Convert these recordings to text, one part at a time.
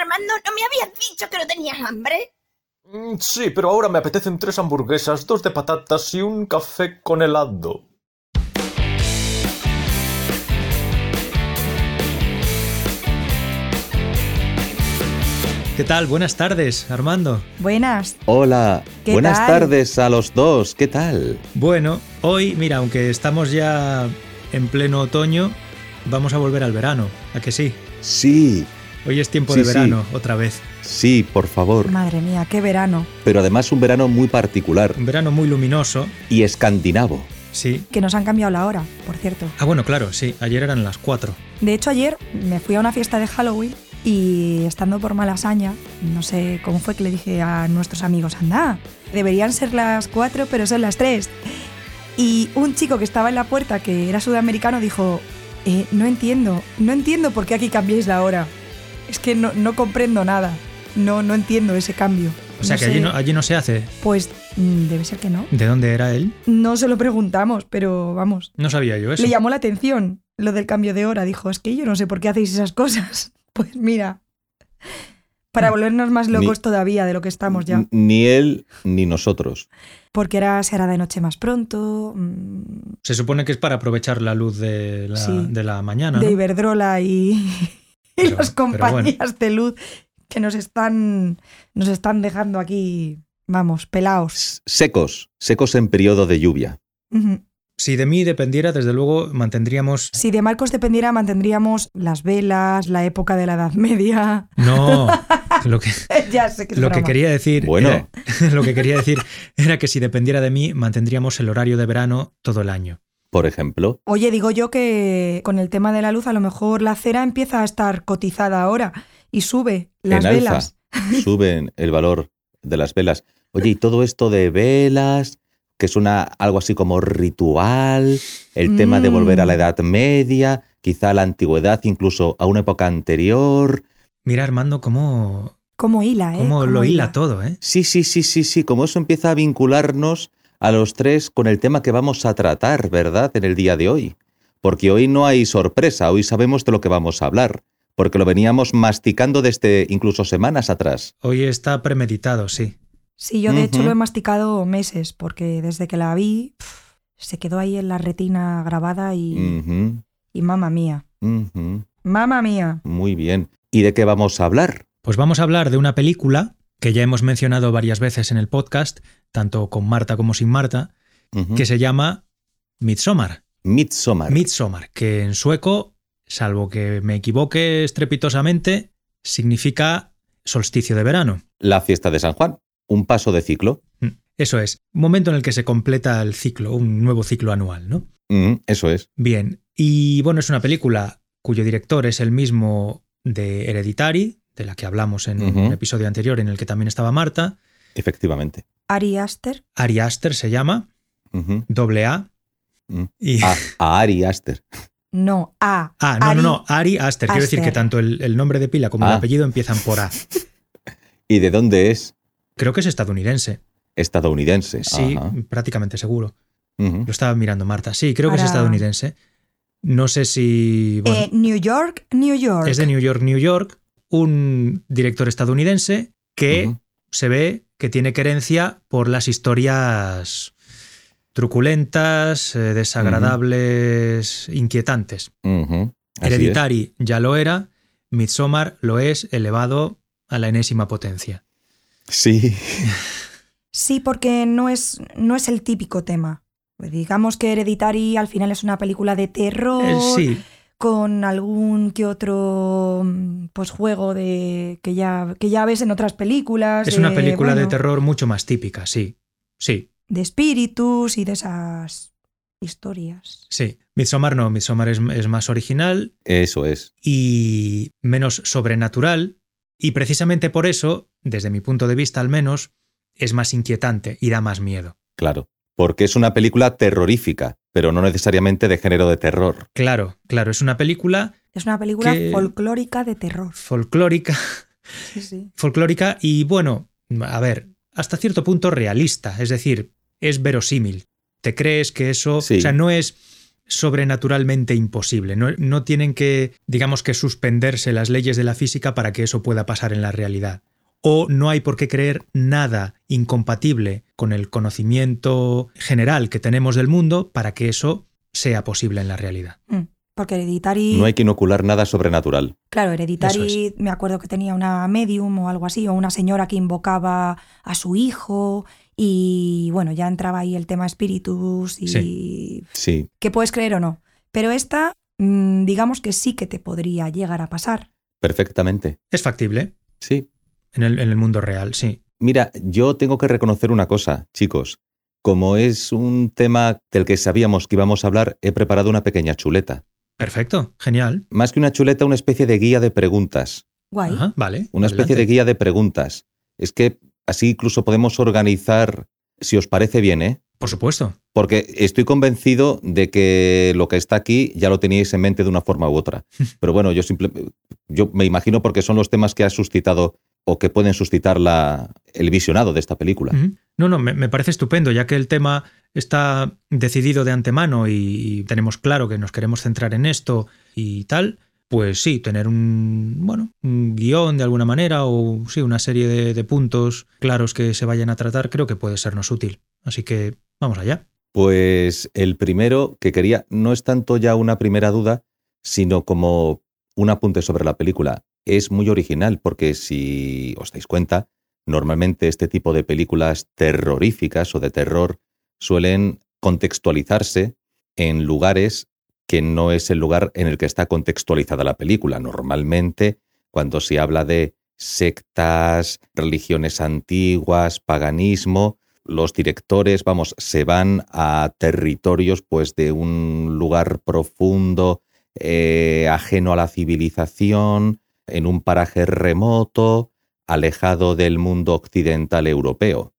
Armando, ¿no me habías dicho que no tenías hambre? Mm, Sí, pero ahora me apetecen tres hamburguesas, dos de patatas y un café con helado. ¿Qué tal? Buenas tardes, Armando. Buenas. Hola, ¿Qué buenas tal? tardes a los dos, ¿qué tal? Bueno, hoy, mira, aunque estamos ya en pleno otoño, vamos a volver al verano, ¿a que sí? Sí, Hoy es tiempo Sí, de sí. verano, otra vez. sí, por favor, Madre mía, qué verano. pero además un verano muy particular Un verano muy luminoso, y escandinavo. sí. Que nos han cambiado la hora, por cierto. Ah, bueno, claro, sí, ayer eran las 4. De hecho, ayer me fui a una fiesta de Halloween y estando por Malasaña, no sé cómo fue que le dije a nuestros amigos, anda, deberían ser las 4, pero son las 3. Y un chico que estaba en la puerta, que era sudamericano, dijo, "Eh, no entiendo, no entiendo por qué aquí cambiáis la hora. Es que no, no comprendo nada. No, no entiendo ese cambio. O sea No que sé. allí no, allí no se hace. Pues mm, debe ser que no. ¿De dónde era él? No se lo preguntamos, pero vamos. No sabía yo eso. Le llamó la atención lo del cambio de hora. Dijo, es que yo no sé por qué hacéis esas cosas. Pues mira, para volvernos más locos Ni- todavía de lo que estamos ya. Ni él ni nosotros. Porque ahora se hará de noche más pronto, mm, Se supone que es para aprovechar la luz de la, Sí. de la mañana. de ¿no? Iberdrola y, y Pero- las bueno. compañías de luz que nos están, nos están dejando aquí, vamos, pelados. Secos, secos en periodo de lluvia. Si de mí dependiera, desde luego mantendríamos. Si de Marcos dependiera, mantendríamos las velas, la época de la Edad Media. No, lo que, ya sé que es lo que quería decir. Bueno. era- lo que quería decir era que si dependiera de mí, mantendríamos el horario de verano todo el año. Por ejemplo, Oye, digo yo que con el tema de la luz, a lo mejor la cera empieza a estar cotizada ahora y sube las en velas. alza suben el valor de las velas. Oye, y todo esto de velas, que suena algo así como ritual, el tema de volver a la Mm. Edad Media, quizá a la antigüedad, incluso a una época anterior. Mira, Armando, cómo, ¿Cómo hila, eh? cómo lo hila todo, ¿eh? Sí, sí, sí, sí, sí, como eso empieza a vincularnos a los tres con el tema que vamos a tratar, ¿verdad? En el día de hoy. Porque hoy no hay sorpresa, hoy sabemos de lo que vamos a hablar, porque lo veníamos masticando desde incluso semanas atrás. Hoy está premeditado, sí. Sí, yo de hecho lo he masticado meses, porque desde que la vi se quedó ahí en la retina grabada y, Ujú, y mamá mía. ujú, Mamá mía. Muy bien. ¿Y de qué vamos a hablar? Pues vamos a hablar de una película que ya hemos mencionado varias veces en el podcast, tanto con Marta como sin Marta, que se llama Midsommar. Midsommar. Midsommar, que en sueco, salvo que me equivoque estrepitosamente, significa solsticio de verano. La fiesta de San Juan. Un paso de ciclo. Mm, Eso es, momento en el que se completa el ciclo, un nuevo ciclo anual, ¿no? Mm, eso es. Bien, y bueno, es una película cuyo director es el mismo de Hereditary, de la que hablamos en un episodio anterior en el que también estaba Marta. Efectivamente. Ari Aster. Ari Aster se llama, doble A. Mm. Y, A, a Ari Aster. No, A. ah, no, Ari- no, no, Ari Aster. Quiero decir que tanto el, el nombre de pila como el Ah. apellido empiezan por A. ¿Y de dónde es? Creo que es estadounidense. Estadounidense. Sí, Ajá. prácticamente seguro. Lo estaba mirando Marta. Sí, creo que es estadounidense. No sé si. Bueno, Eh, New York, New York. es de New York, New York. Un director estadounidense que se ve que tiene querencia por las historias truculentas, eh, desagradables, inquietantes. Así es. Hereditary ya lo era, Midsommar lo es elevado a la enésima potencia. Sí. Sí, porque no es, no es el típico tema. Digamos que Hereditary al final es una película de terror. Eh, sí, con algún que otro mm, pues juego de que ya que ya ves en otras películas es una película de terror mucho más típica, sí. Sí, de espíritus y de esas historias sí. Midsommar no, Midsommar es, es más original Eso es. y menos sobrenatural y precisamente por eso, desde mi punto de vista al menos, es más inquietante y da más miedo. Claro. Porque es una película terrorífica, pero no necesariamente de género de terror. Claro, claro, es una película es una película Que- folclórica de terror folclórica, sí, sí. folclórica y bueno, a ver, hasta cierto punto realista, es decir, es verosímil. Te crees que eso, Sí. o sea, no es sobrenaturalmente imposible. No, no tienen que, digamos que, suspenderse las leyes de la física para que eso pueda pasar en la realidad. O no hay por qué creer nada incompatible con el conocimiento general que tenemos del mundo para que eso sea posible en la realidad. Mm, Porque Hereditary... No hay que inocular nada sobrenatural. Claro, Hereditary, me acuerdo que tenía una medium o algo así, o una señora que invocaba a su hijo, y bueno, ya entraba ahí el tema espíritus y Sí. que puedes creer o no. Pero esta, mm, digamos que sí que te podría llegar a pasar. Perfectamente. Es factible Sí. En el, en el mundo real, sí. Mira, yo tengo que reconocer una cosa, chicos. Como es un tema del que sabíamos que íbamos a hablar, he preparado una pequeña chuleta. Perfecto, genial. Más que una chuleta, una especie de guía de preguntas. Guay. Ajá, vale. Una especie de guía de preguntas. Es que así incluso podemos organizar, si os parece bien, ¿eh? Por supuesto. Porque estoy convencido de que lo que está aquí ya lo teníais en mente de una forma u otra. Pero bueno, yo simple, yo me imagino porque son los temas que ha suscitado o que pueden suscitar la, el visionado de esta película. No, no, me, me parece estupendo, ya que el tema está decidido de antemano y, y tenemos claro que nos queremos centrar en esto y tal, pues sí, tener un, bueno, un guion de alguna manera o sí, una serie de, de puntos claros que se vayan a tratar, creo que puede sernos útil. Así que vamos allá. Pues el primero que quería no es tanto ya una primera duda, sino como un apunte sobre la película. Es muy original porque si os dais cuenta, normalmente este tipo de películas terroríficas o de terror suelen contextualizarse en lugares que no es el lugar en el que está contextualizada la película. Normalmente, cuando se habla de sectas, religiones antiguas, paganismo, los directores, vamos, se van a territorios pues de un lugar profundo, eh, ajeno a la civilización, en un paraje remoto, alejado del mundo occidental europeo.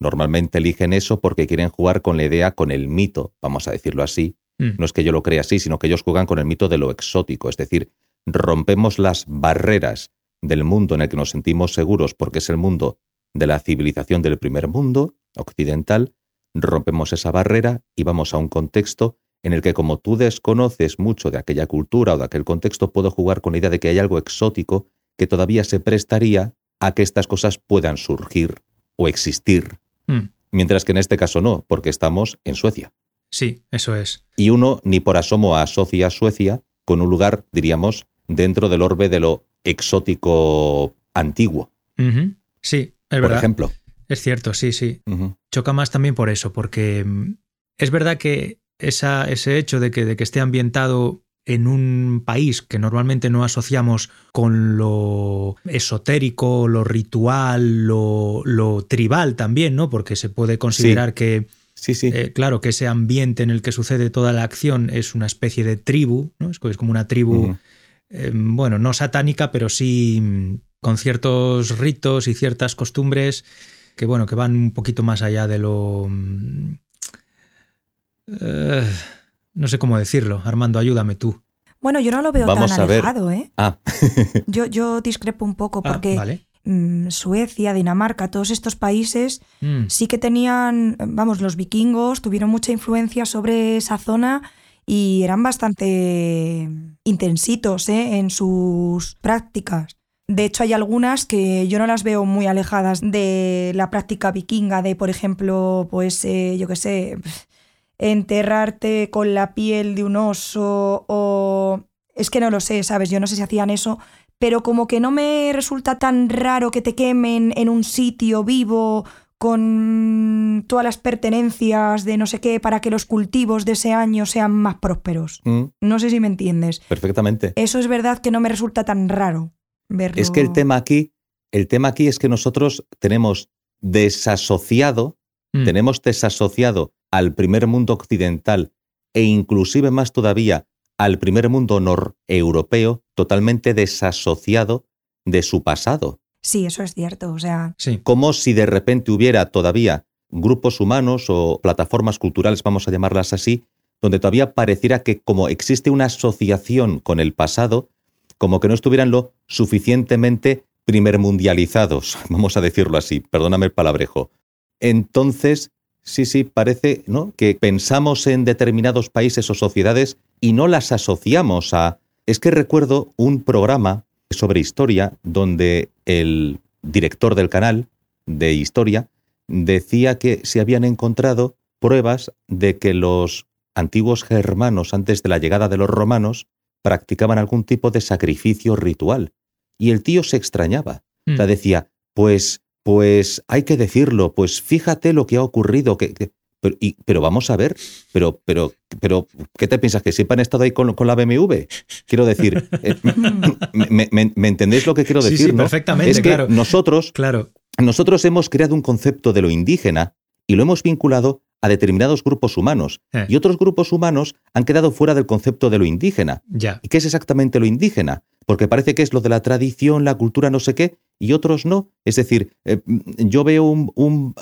Normalmente eligen eso porque quieren jugar con la idea, con el mito, vamos a decirlo así. Mm. No es que yo lo crea así, sino que ellos juegan con el mito de lo exótico, es decir, rompemos las barreras del mundo en el que nos sentimos seguros porque es el mundo de la civilización del primer mundo occidental, rompemos esa barrera y vamos a un contexto en el que como tú desconoces mucho de aquella cultura o de aquel contexto, puedo jugar con la idea de que hay algo exótico que todavía se prestaría a que estas cosas puedan surgir o existir. Mm. Mientras que en este caso no, porque estamos en Suecia. Sí, eso es. Y uno ni por asomo asocia a Suecia con un lugar, diríamos, dentro del orbe de lo exótico antiguo. Sí, es por verdad. ejemplo. Es cierto, sí, sí. Choca más también por eso, porque mm, es verdad que esa, ese hecho de que, de que esté ambientado en un país que normalmente no asociamos con lo esotérico, lo ritual, lo, lo tribal también, ¿no? Porque se puede considerar que, Sí, sí. eh, claro, que ese ambiente en el que sucede toda la acción es una especie de tribu, ¿no? Es, es como una tribu, eh, bueno, no satánica, pero sí mm, con ciertos ritos y ciertas costumbres que, bueno, que van un poquito más allá de lo... eh, no sé cómo decirlo. Armando, ayúdame tú. Bueno, yo no lo veo Vamos tan alejado, ¿eh? Ah, Yo, yo discrepo un poco Ah, porque vale. mm, Suecia, Dinamarca, todos estos países Mm, sí que tenían, vamos, los vikingos tuvieron mucha influencia sobre esa zona y eran bastante intensitos ¿eh? en sus prácticas. De hecho, hay algunas que yo no las veo muy alejadas de la práctica vikinga, de, por ejemplo, pues, eh, yo qué sé, enterrarte con la piel de un oso o... Es que no lo sé, ¿sabes? Yo no sé si hacían eso, pero como que no me resulta tan raro que te quemen en un sitio vivo con todas las pertenencias de no sé qué para que los cultivos de ese año sean más prósperos. mm, No sé si me entiendes. perfectamente. Eso es verdad que no me resulta tan raro verlo. Es que el tema aquí, el tema aquí es que nosotros tenemos desasociado, mm, tenemos desasociado al primer mundo occidental e inclusive más todavía al primer mundo noreuropeo totalmente desasociado de su pasado. Sí, eso es cierto. O sea, Sí. Como si de repente hubiera todavía grupos humanos o plataformas culturales, vamos a llamarlas así, donde todavía pareciera que como existe una asociación con el pasado, como que no estuvieran lo suficientemente primermundializados, vamos a decirlo así, perdóname el palabrejo. Entonces, Sí, sí, parece ¿no? que pensamos en determinados países o sociedades y no las asociamos a... Es que recuerdo un programa sobre historia donde el director del canal de historia decía que se habían encontrado pruebas de que los antiguos germanos antes de la llegada de los romanos practicaban algún tipo de sacrificio ritual. Y el tío se extrañaba. O sea, Mm. decía, pues, pues hay que decirlo, pues fíjate lo que ha ocurrido. Que, que- pero, y- pero vamos a ver, pero, pero, pero, ¿qué te piensas? ¿Que siempre han estado ahí con, con la BMW? Quiero decir, eh, me, me- me entendéis lo que quiero Sí, decir? sí, no? perfectamente, Es que claro. nosotros, Claro, nosotros hemos creado un concepto de lo indígena y lo hemos vinculado a determinados grupos humanos. Eh. Y otros grupos humanos han quedado fuera del concepto de lo indígena. ya. ¿Y qué es exactamente lo indígena? Porque parece que es lo de la tradición, la cultura, no sé qué, y otros no. Es decir, eh, yo veo un, un,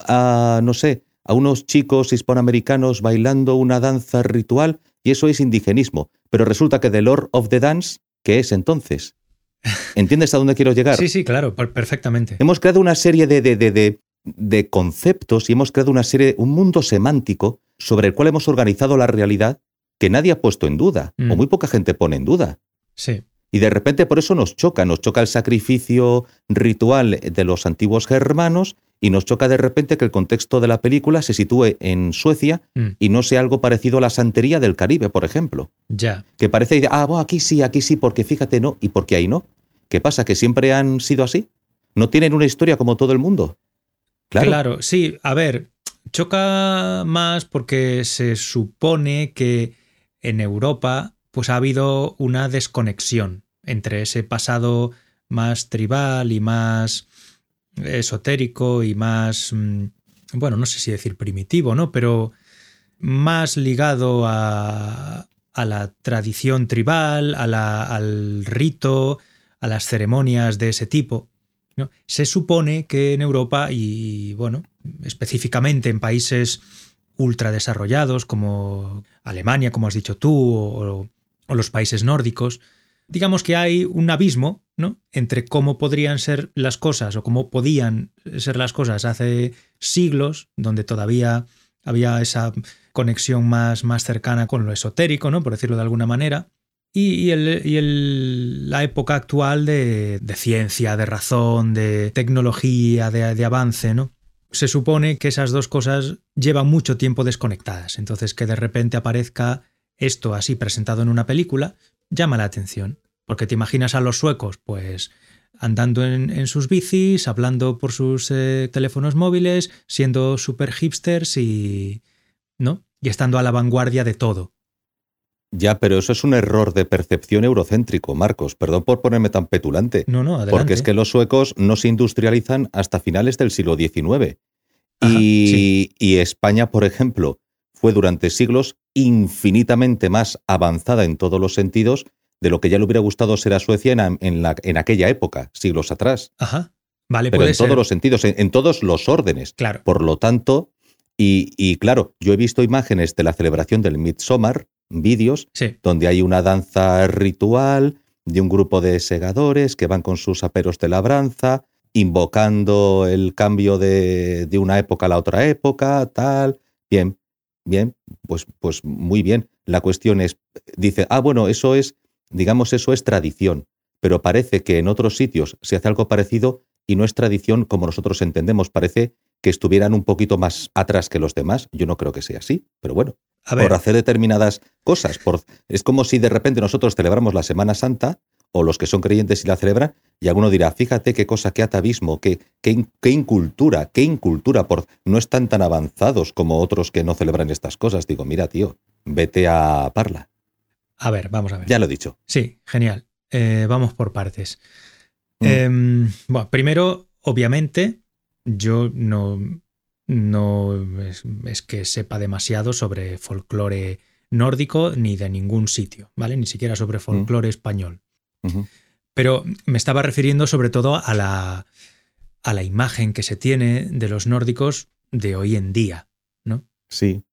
no sé, a unos chicos hispanoamericanos bailando una danza ritual y eso es indigenismo. Pero resulta que The Lord of the Dance, ¿qué es entonces? ¿Entiendes a dónde quiero llegar? Sí, sí, claro, per- perfectamente. Hemos creado una serie de, de, de, de- de conceptos y hemos creado una serie, un mundo semántico sobre el cual hemos organizado la realidad que nadie ha puesto en duda, Mm. o muy poca gente pone en duda. Sí, Y de repente por eso nos choca, nos choca el sacrificio ritual de los antiguos germanos y nos choca de repente que el contexto de la película se sitúe en Suecia Mm. y no sea algo parecido a la santería del Caribe, por ejemplo. ya. Que parece, ah, bueno, aquí sí, aquí sí, porque fíjate no, y porque ahí no. ¿Qué pasa? ¿Que siempre han sido así? ¿No tienen una historia como todo el mundo? Claro. Claro, sí, a ver, choca más porque se supone que en Europa pues ha habido una desconexión entre ese pasado más tribal y más esotérico y más, mm, bueno, no sé si decir primitivo, ¿no? Pero más ligado a, a la tradición tribal, a la- al rito, a las ceremonias de ese tipo. ¿no? Se supone que en Europa y, bueno, específicamente en países ultra desarrollados como Alemania, como has dicho tú, o los países nórdicos, digamos que hay un abismo ¿no? entre cómo podrían ser las cosas o cómo podían ser las cosas hace siglos, donde todavía había esa conexión más, más cercana con lo esotérico, ¿no? por decirlo de alguna manera, y, y el- y el- la época actual de, de ciencia, de razón, de tecnología, de, de avance, ¿no? Se supone que esas dos cosas llevan mucho tiempo desconectadas. Entonces, que de repente aparezca esto así presentado en una película, llama la atención. Porque te imaginas a los suecos, pues andando en, en sus bicis, hablando por sus eh, teléfonos móviles, siendo super hipsters y. ¿no? Y estando a la vanguardia de todo. Ya, pero eso es un error de percepción eurocéntrico, Marcos. Perdón por ponerme tan petulante. No, no, adelante. Porque es que los suecos no se industrializan hasta finales del siglo XIX. Ajá, y, sí. y España, por ejemplo, fue durante siglos infinitamente más avanzada en todos los sentidos de lo que ya le hubiera gustado ser a Suecia en, a- en la- en aquella época, siglos atrás. Ajá. Vale, Pero puede en ser. todos los sentidos, en, en todos los órdenes. Claro. Por lo tanto, y, y claro, yo he visto imágenes de la celebración del Midsommar, vídeos, Sí. donde hay una danza ritual de un grupo de segadores que van con sus aperos de labranza, invocando el cambio de, de una época a la otra época, tal. Bien, bien, pues, pues muy bien. La cuestión es, dice, ah, bueno, eso es, digamos, eso es tradición, pero parece que en otros sitios se hace algo parecido y no es tradición como nosotros entendemos, parece que estuvieran un poquito más atrás que los demás. Yo no creo que sea así, pero bueno A ver, por hacer determinadas cosas. Por, es como si de repente nosotros celebramos la Semana Santa, o los que son creyentes y la celebran, y alguno dirá, fíjate qué cosa, qué atavismo, qué, qué, qué incultura, qué incultura, por, no están tan avanzados como otros que no celebran estas cosas. Digo, mira, tío, vete a Parla. a ver, vamos a ver. Ya lo he dicho. Sí, genial. Eh, vamos por partes. Mm. Em, bueno, primero, obviamente, yo no, no es, es que sepa demasiado sobre folclore nórdico ni de ningún sitio, ¿vale? Ni siquiera sobre folclore español. Pero me estaba refiriendo sobre todo a la, a la imagen que se tiene de los nórdicos de hoy en día, ¿no? Sí.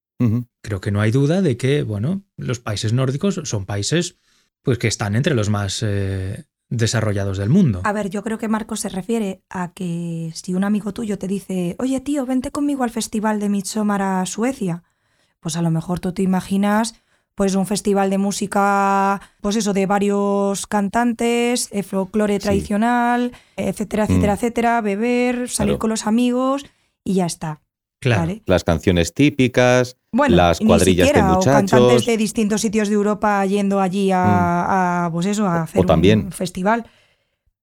Creo que no hay duda de que, bueno, los países nórdicos son países pues que están entre los más eh, desarrollados del mundo. A ver, yo creo que Marcos se refiere a que si un amigo tuyo te dice, oye tío, vente conmigo al festival de Midsommar a Suecia, pues a lo mejor tú te imaginas pues un festival de música, pues eso, de varios cantantes, eh, folclore Sí. tradicional, etcétera, etcétera, Mm. etcétera, beber, salir Claro. con los amigos y ya está. claro. ¿vale? Las canciones típicas, Bueno, las cuadrillas de siquiera, o muchachos. cantantes de distintos sitios de Europa yendo allí a, a, pues eso, a O- hacer o también. un festival.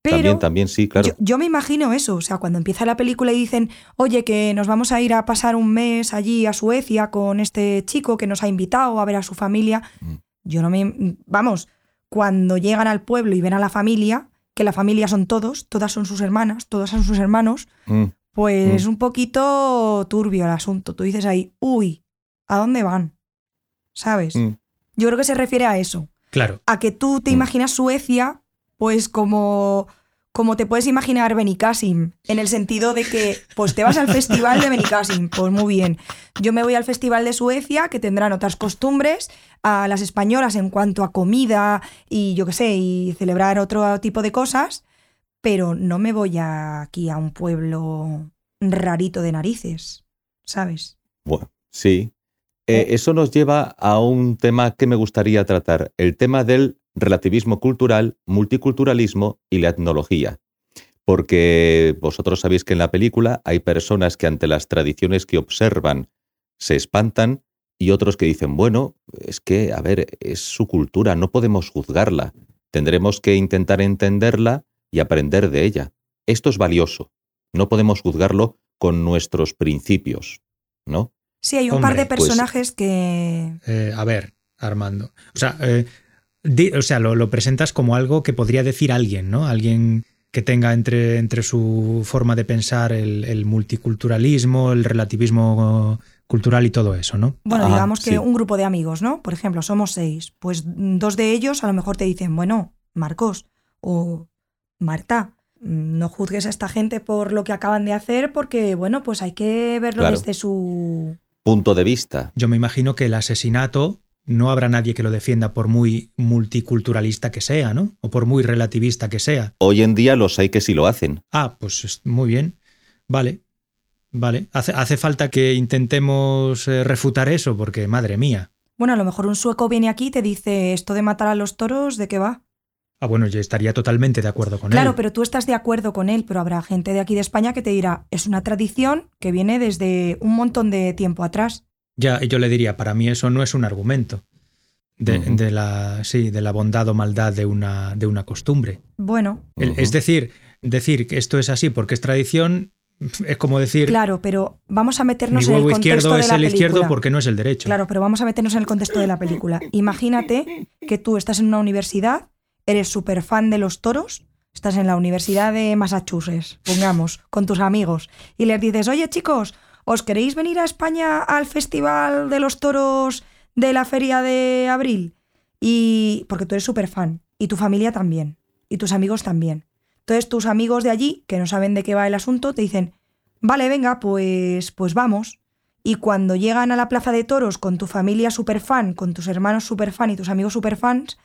Pero también, también, sí, claro. yo, yo me imagino eso, o sea, cuando empieza la película y dicen, oye, que nos vamos a ir a pasar un mes allí a Suecia con este chico que nos ha invitado a ver a su familia, Mm. yo no me... Vamos, cuando llegan al pueblo y ven a la familia, que la familia son todos, todas son sus hermanas, todos son sus hermanos, Mm, pues Mm. un poquito turbio el asunto. Tú dices ahí, uy, ¿a dónde van? ¿Sabes? mm. Yo creo que se refiere a eso Claro. a que tú te Mm. imaginas Suecia, pues como, como te puedes imaginar Benicassim, en el sentido de que, pues te vas al festival de Benicassim, pues muy bien. Yo me voy al festival de Suecia, que tendrán otras costumbres, a las españolas en cuanto a comida y yo qué sé, y celebrar otro tipo de cosas, pero no me voy a- aquí a un pueblo rarito de narices, ¿sabes? Bueno, sí. Eh, eso nos lleva a un tema que me gustaría tratar, el tema del relativismo cultural, multiculturalismo y la etnología. Porque vosotros sabéis que en la película hay personas que ante las tradiciones que observan se espantan y otros que dicen, bueno, es que, a ver, es su cultura, no podemos juzgarla, tendremos que intentar entenderla y aprender de ella. Esto es valioso, no podemos juzgarlo con nuestros principios, ¿no? Sí, hay un par de pues- personajes que... Eh, a ver, Armando. O sea, eh, o sea lo, lo presentas como algo que podría decir alguien, ¿no? Alguien que tenga entre, entre su forma de pensar el, el multiculturalismo, el relativismo cultural y todo eso, ¿no? Bueno, Ajá, digamos que sí. un grupo de amigos, ¿no? Por ejemplo, somos seis. Pues dos de ellos a lo mejor te dicen, bueno, Marcos o Marta, no juzgues a esta gente por lo que acaban de hacer porque, bueno, pues hay que verlo Claro. desde su... Punto de vista. Yo me imagino que el asesinato no habrá nadie que lo defienda por muy multiculturalista que sea, ¿no? O por muy relativista que sea. Hoy en día los hay que sí lo hacen. Ah, pues es- muy bien. Vale. Vale. Hace, hace falta que intentemos eh, refutar eso, porque madre mía. Bueno, a lo mejor un sueco viene aquí y te dice, esto de matar a los toros, ¿de qué va? Ah, bueno, yo estaría totalmente de acuerdo con Claro, él. pero tú estás de acuerdo con él, pero habrá gente de aquí de España que te dirá, es una tradición que viene desde un montón de tiempo atrás. Ya, yo le diría, para mí eso no es un argumento de, la, sí, de la bondad o maldad de una, de una costumbre. Bueno. Es decir, decir que esto es así porque es tradición es como decir claro, pero vamos a mi meternos en el contexto izquierdo de es la el izquierdo película. porque no es el derecho. Claro, pero vamos a meternos en el contexto de la película. Imagínate que tú estás en una universidad, eres súper fan de los toros, estás en la Universidad de Massachusetts, pongamos, con tus amigos, y les dices, oye chicos, ¿os queréis venir a España al Festival de los Toros de la Feria de Abril? Y porque tú eres súper fan, y tu familia también, y tus amigos también. Entonces tus amigos de allí, que no saben de qué va el asunto, te dicen, vale, venga, pues, pues vamos. Y cuando llegan a la plaza de toros con tu familia super fan, con tus hermanos super fan y tus amigos super fans,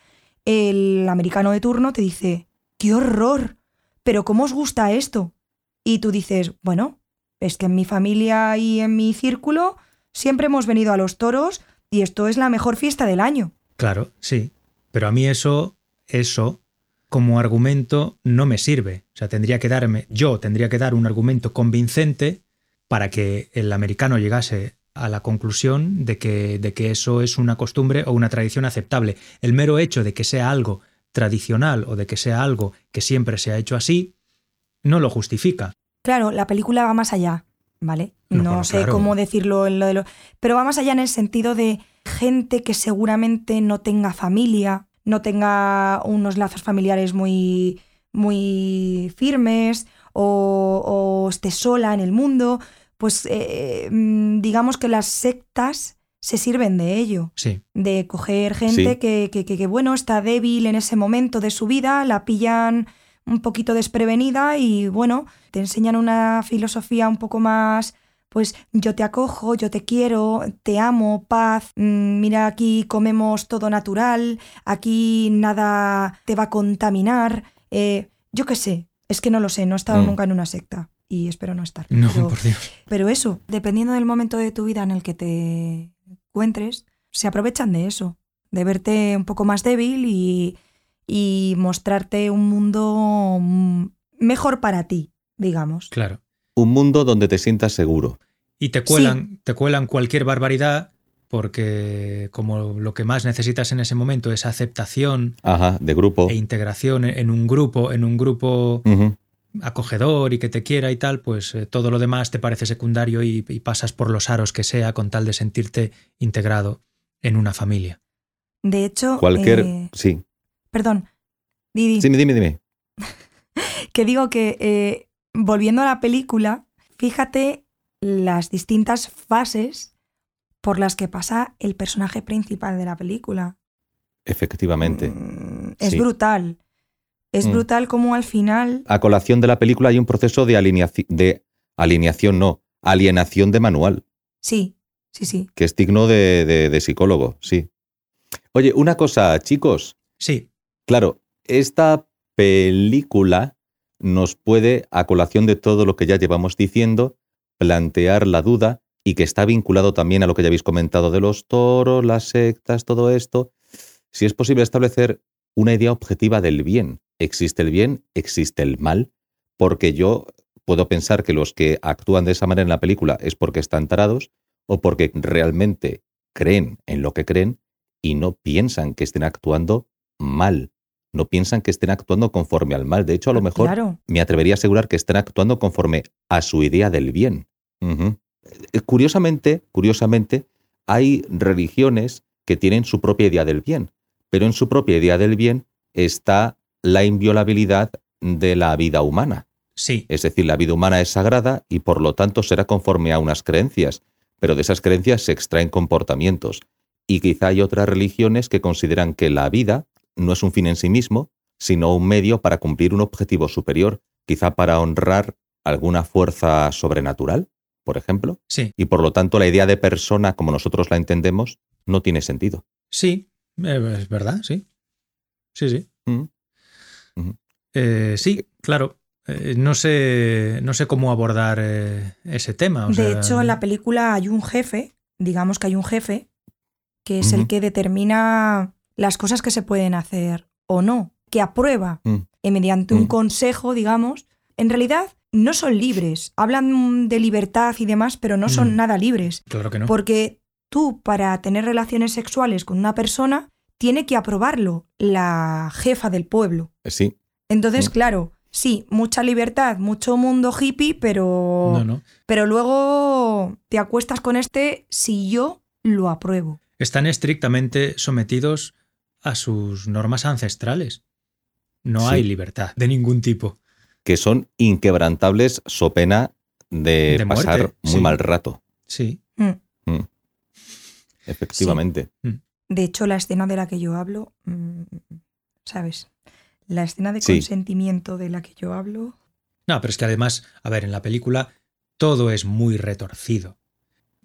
el americano de turno te dice, ¡qué horror! ¿Pero cómo os gusta esto? Y tú dices, bueno, es que en mi familia y en mi círculo siempre hemos venido a los toros y esto es la mejor fiesta del año. Claro, sí. Pero a mí eso, eso, como argumento, no me sirve. O sea, tendría que darme, yo tendría que dar un argumento convincente para que el americano llegase a la conclusión de que, de que eso es una costumbre o una tradición aceptable. El mero hecho de que sea algo tradicional o de que sea algo que siempre se ha hecho así, no lo justifica. Claro, la película va más allá, ¿vale? No, sé claro. cómo decirlo en lo de lo. Pero va más allá en el sentido de gente que seguramente no tenga familia, no tenga unos lazos familiares muy, muy firmes o, o esté sola en el mundo. Pues eh, mm, digamos que las sectas se sirven de ello Sí, de coger gente Sí. que, que, que- que, bueno, está débil en ese momento de su vida, la pillan un poquito desprevenida y bueno, te enseñan una filosofía un poco más, pues yo te acojo, yo te quiero, te amo, paz, mm, mira aquí comemos todo natural, aquí nada te va a contaminar, Eh, yo qué sé, es que no lo sé, no he estado Mm. nunca en una secta y espero no estar. No, pero, por Dios. pero eso, dependiendo del momento de tu vida en el que te encuentres, se aprovechan de eso, de verte un poco más débil y, y mostrarte un mundo mejor para ti, digamos. Claro. Un mundo donde te sientas seguro. Y te cuelan, te cuelan cualquier barbaridad porque como lo que más necesitas en ese momento es aceptación Ajá, de grupo. e integración en un grupo, en un grupo acogedor y que te quiera y tal, pues eh, todo lo demás te parece secundario y, y pasas por los aros que sea con tal de sentirte integrado en una familia. De hecho, Cualquier. eh, Sí. Perdón, Didi, Dime, dime, dime. que digo que eh, volviendo a la película, fíjate las distintas fases por las que pasa el personaje principal de la película. Efectivamente. Mm, es Sí. brutal. Es Mm. brutal como al final... A colación de la película hay un proceso de alineación. De alineación, no. Alienación de manual. Sí, sí, sí. que es digno de, de- de psicólogo, sí. Oye, una cosa, chicos. Sí, Claro, esta película nos puede, a colación de todo lo que ya llevamos diciendo, plantear la duda y que está vinculado también a lo que ya habéis comentado de los toros, las sectas, todo esto, si es posible establecer una idea objetiva del bien. ¿Existe el bien? ¿Existe el mal? Porque yo puedo pensar que los que actúan de esa manera en la película es porque están tarados o porque realmente creen en lo que creen y no piensan que estén actuando mal. No piensan que estén actuando conforme al mal. De hecho, a lo mejor Claro. me atrevería a asegurar que estén actuando conforme a su idea del bien. Eh, Curiosamente, curiosamente, hay religiones que tienen su propia idea del bien, pero en su propia idea del bien está la inviolabilidad de la vida humana. sí, Es decir, la vida humana es sagrada y por lo tanto será conforme a unas creencias, pero de esas creencias se extraen comportamientos. Y quizá hay otras religiones que consideran que la vida no es un fin en sí mismo, sino un medio para cumplir un objetivo superior, quizá para honrar alguna fuerza sobrenatural, por ejemplo. sí, Y por lo tanto la idea de persona como nosotros la entendemos no tiene sentido. sí, eh, es verdad, sí. Sí, sí. Mm. Eh, sí, claro. Eh, no, sé, no sé cómo abordar eh, ese tema. o de sea, hecho, en la película hay un jefe, digamos que hay un jefe, que es el que determina las cosas que se pueden hacer o no, que aprueba Mm. eh, mediante un Mm. consejo, digamos. En realidad, no son libres. Hablan de libertad y demás, pero no son Mm. nada libres. Claro que no. Porque tú, para tener relaciones sexuales con una persona, tiene que aprobarlo la jefa del pueblo. Eh, Sí, Entonces, claro, sí, mucha libertad, mucho mundo hippie, pero, No, no. pero luego te acuestas con este si yo lo apruebo. Están estrictamente sometidos a sus normas ancestrales. No Sí. hay libertad de ningún tipo. que son inquebrantables so pena de, De muerte, pasar muy sí. mal rato, Sí, Mm. efectivamente. De hecho, la escena de la que yo hablo, mm, ¿sabes? La escena de Sí. consentimiento de la que yo hablo. No, pero es que además, a ver, en la película todo es muy retorcido.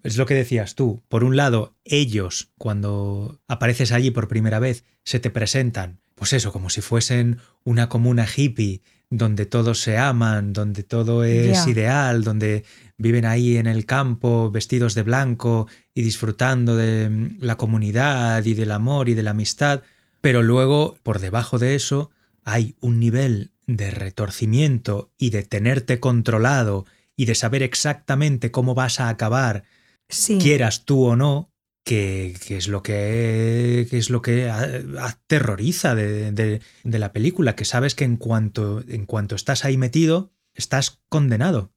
Es lo que decías tú. Por un lado, ellos, cuando apareces allí por primera vez, se te presentan, pues eso, como si fuesen una comuna hippie, donde todos se aman, donde todo es ideal, donde viven ahí en el campo vestidos de blanco y disfrutando de mm, la comunidad y del amor y de la amistad. Pero luego, por debajo de eso, hay un nivel de retorcimiento y de tenerte controlado y de saber exactamente cómo vas a acabar, Sí. quieras tú o no, que, que es lo que, que es lo que a- aterroriza de, de- de la película, que sabes que en cuanto, en cuanto estás ahí metido, estás condenado.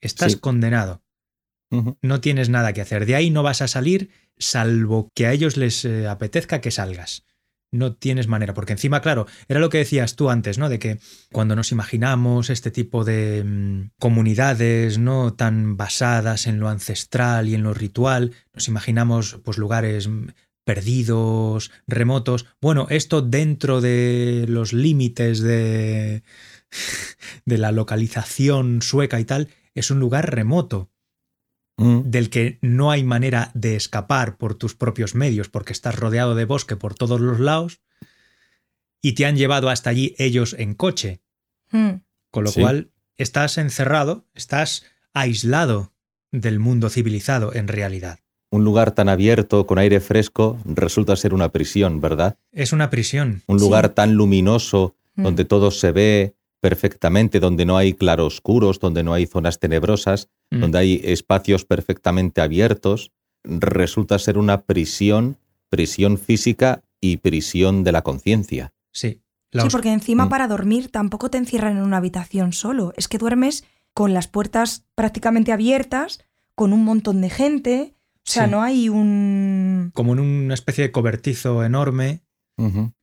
Estás Sí. condenado. No tienes nada que hacer. De ahí no vas a salir salvo que a ellos les eh, apetezca que salgas. No tienes manera, porque encima, claro, era lo que decías tú antes, ¿no? De que cuando nos imaginamos este tipo de mm, comunidades, ¿no? Tan basadas en lo ancestral y en lo ritual, nos imaginamos pues lugares mm, perdidos, remotos. Bueno, esto dentro de los límites de, de la localización sueca y tal, es un lugar remoto Mm. del que no hay manera de escapar por tus propios medios porque estás rodeado de bosque por todos los lados y te han llevado hasta allí ellos en coche. Mm. Con lo Sí. cual estás encerrado, estás aislado del mundo civilizado en realidad. Un lugar tan abierto, con aire fresco, resulta ser una prisión, ¿verdad? Es una prisión. Un Sí. lugar tan luminoso, Mm. donde todo se ve perfectamente, donde no hay claroscuros, donde no hay zonas tenebrosas, Mm. donde hay espacios perfectamente abiertos, resulta ser una prisión, prisión física y prisión de la conciencia. Sí. La Sí, os- porque encima Mm. para dormir tampoco te encierran en una habitación solo. Es que duermes con las puertas prácticamente abiertas, con un montón de gente. O sea, Sí. no hay un... Como en una especie de cobertizo enorme,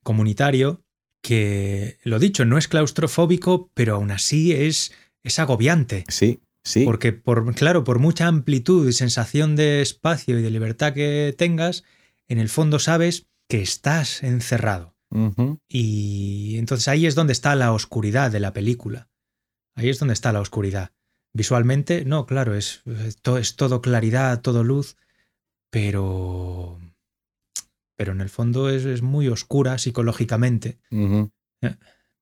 comunitario, que, lo dicho, no es claustrofóbico, pero aún así es, es agobiante. Sí, sí. Porque, por, claro, por mucha amplitud y sensación de espacio y de libertad que tengas, en el fondo sabes que estás encerrado. Y entonces ahí es donde está la oscuridad de la película. Ahí es donde está la oscuridad. Visualmente, no, claro, es, es todo claridad, todo luz, pero... Pero en el fondo es, es muy oscura psicológicamente. Ujú.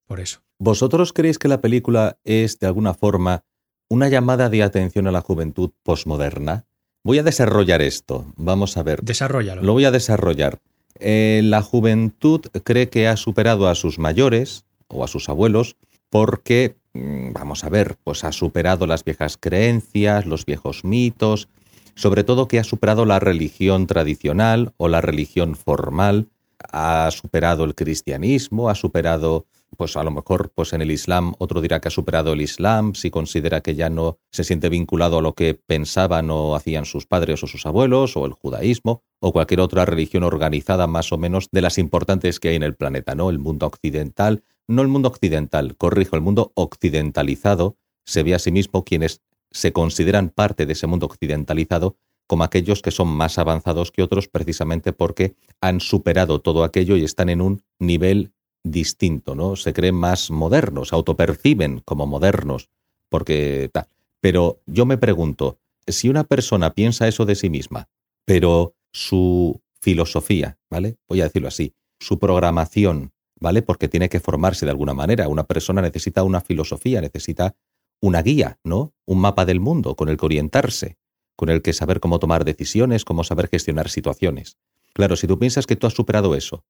Por eso. ¿Vosotros creéis que la película es, de alguna forma, una llamada de atención a la juventud posmoderna? Voy a desarrollar esto. Vamos a ver. Desarrollalo. Lo voy a desarrollar. Eh, la juventud cree que ha superado a sus mayores o a sus abuelos porque, mm, vamos a ver, pues ha superado las viejas creencias, los viejos mitos, sobre todo que ha superado la religión tradicional o la religión formal, ha superado el cristianismo, ha superado, pues a lo mejor, pues en el Islam, otro dirá que ha superado el Islam, si considera que ya no se siente vinculado a lo que pensaban o hacían sus padres o sus abuelos, o el judaísmo, o cualquier otra religión organizada más o menos de las importantes que hay en el planeta, ¿no? El mundo occidental, no el mundo occidental, corrijo, el mundo occidentalizado se ve a sí mismo quienes se consideran parte de ese mundo occidentalizado como aquellos que son más avanzados que otros precisamente porque han superado todo aquello y están en un nivel distinto, ¿no? Se creen más modernos, autoperciben como modernos, porque tal. Pero yo me pregunto, si una persona piensa eso de sí misma, pero su filosofía, ¿vale? Voy a decirlo así, su programación, ¿vale? Porque tiene que formarse de alguna manera. Una persona necesita una filosofía, necesita una guía, ¿no? Un mapa del mundo con el que orientarse, con el que saber cómo tomar decisiones, cómo saber gestionar situaciones. Claro, si tú piensas que tú has superado eso,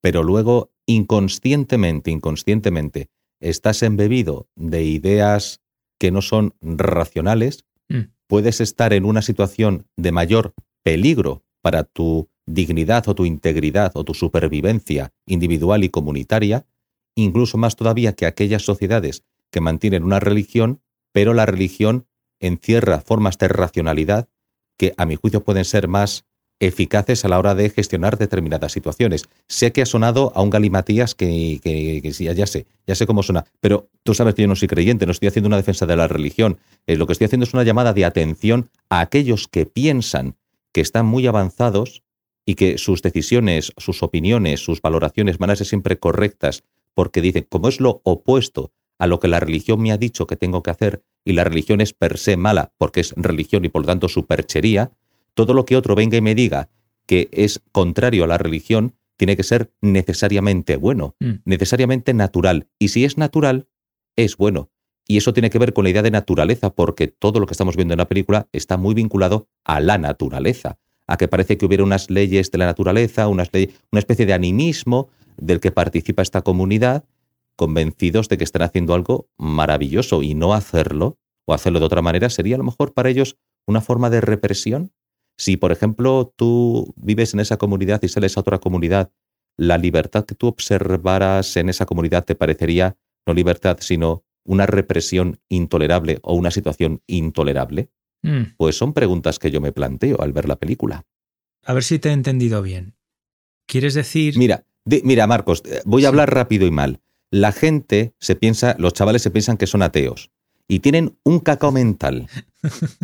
pero luego inconscientemente, inconscientemente, estás embebido de ideas que no son racionales, Mm. puedes estar en una situación de mayor peligro para tu dignidad o tu integridad o tu supervivencia individual y comunitaria, incluso más todavía que aquellas sociedades que mantienen una religión, pero la religión encierra formas de racionalidad que a mi juicio pueden ser más eficaces a la hora de gestionar determinadas situaciones. Sé que ha sonado a un galimatías que, que, ya sé, ya sé cómo suena, pero tú sabes que yo no soy creyente, no estoy haciendo una defensa de la religión. Eh, lo que estoy haciendo es una llamada de atención a aquellos que piensan que están muy avanzados y que sus decisiones, sus opiniones, sus valoraciones van a ser siempre correctas, porque dicen, como es lo opuesto a lo que la religión me ha dicho que tengo que hacer, y la religión es per se mala porque es religión y por lo tanto superchería, todo lo que otro venga y me diga que es contrario a la religión tiene que ser necesariamente bueno, Mm. necesariamente natural. Y si es natural, es bueno. Y eso tiene que ver con la idea de naturaleza, porque todo lo que estamos viendo en la película está muy vinculado a la naturaleza, a que parece que hubiera unas leyes de la naturaleza, unas ley- una especie de animismo del que participa esta comunidad, convencidos de que están haciendo algo maravilloso y no hacerlo, o hacerlo de otra manera, sería a lo mejor para ellos una forma de represión. Si, por ejemplo, tú vives en esa comunidad y sales a otra comunidad, la libertad que tú observaras en esa comunidad te parecería no libertad, sino una represión intolerable o una situación intolerable? Mm. Pues son preguntas que yo me planteo al ver la película. A ver si te he entendido bien. ¿Quieres decir... Mira, mira, Marcos, eh, voy Sí. a hablar rápido y mal. La gente se piensa, los chavales se piensan que son ateos y tienen un cacao mental.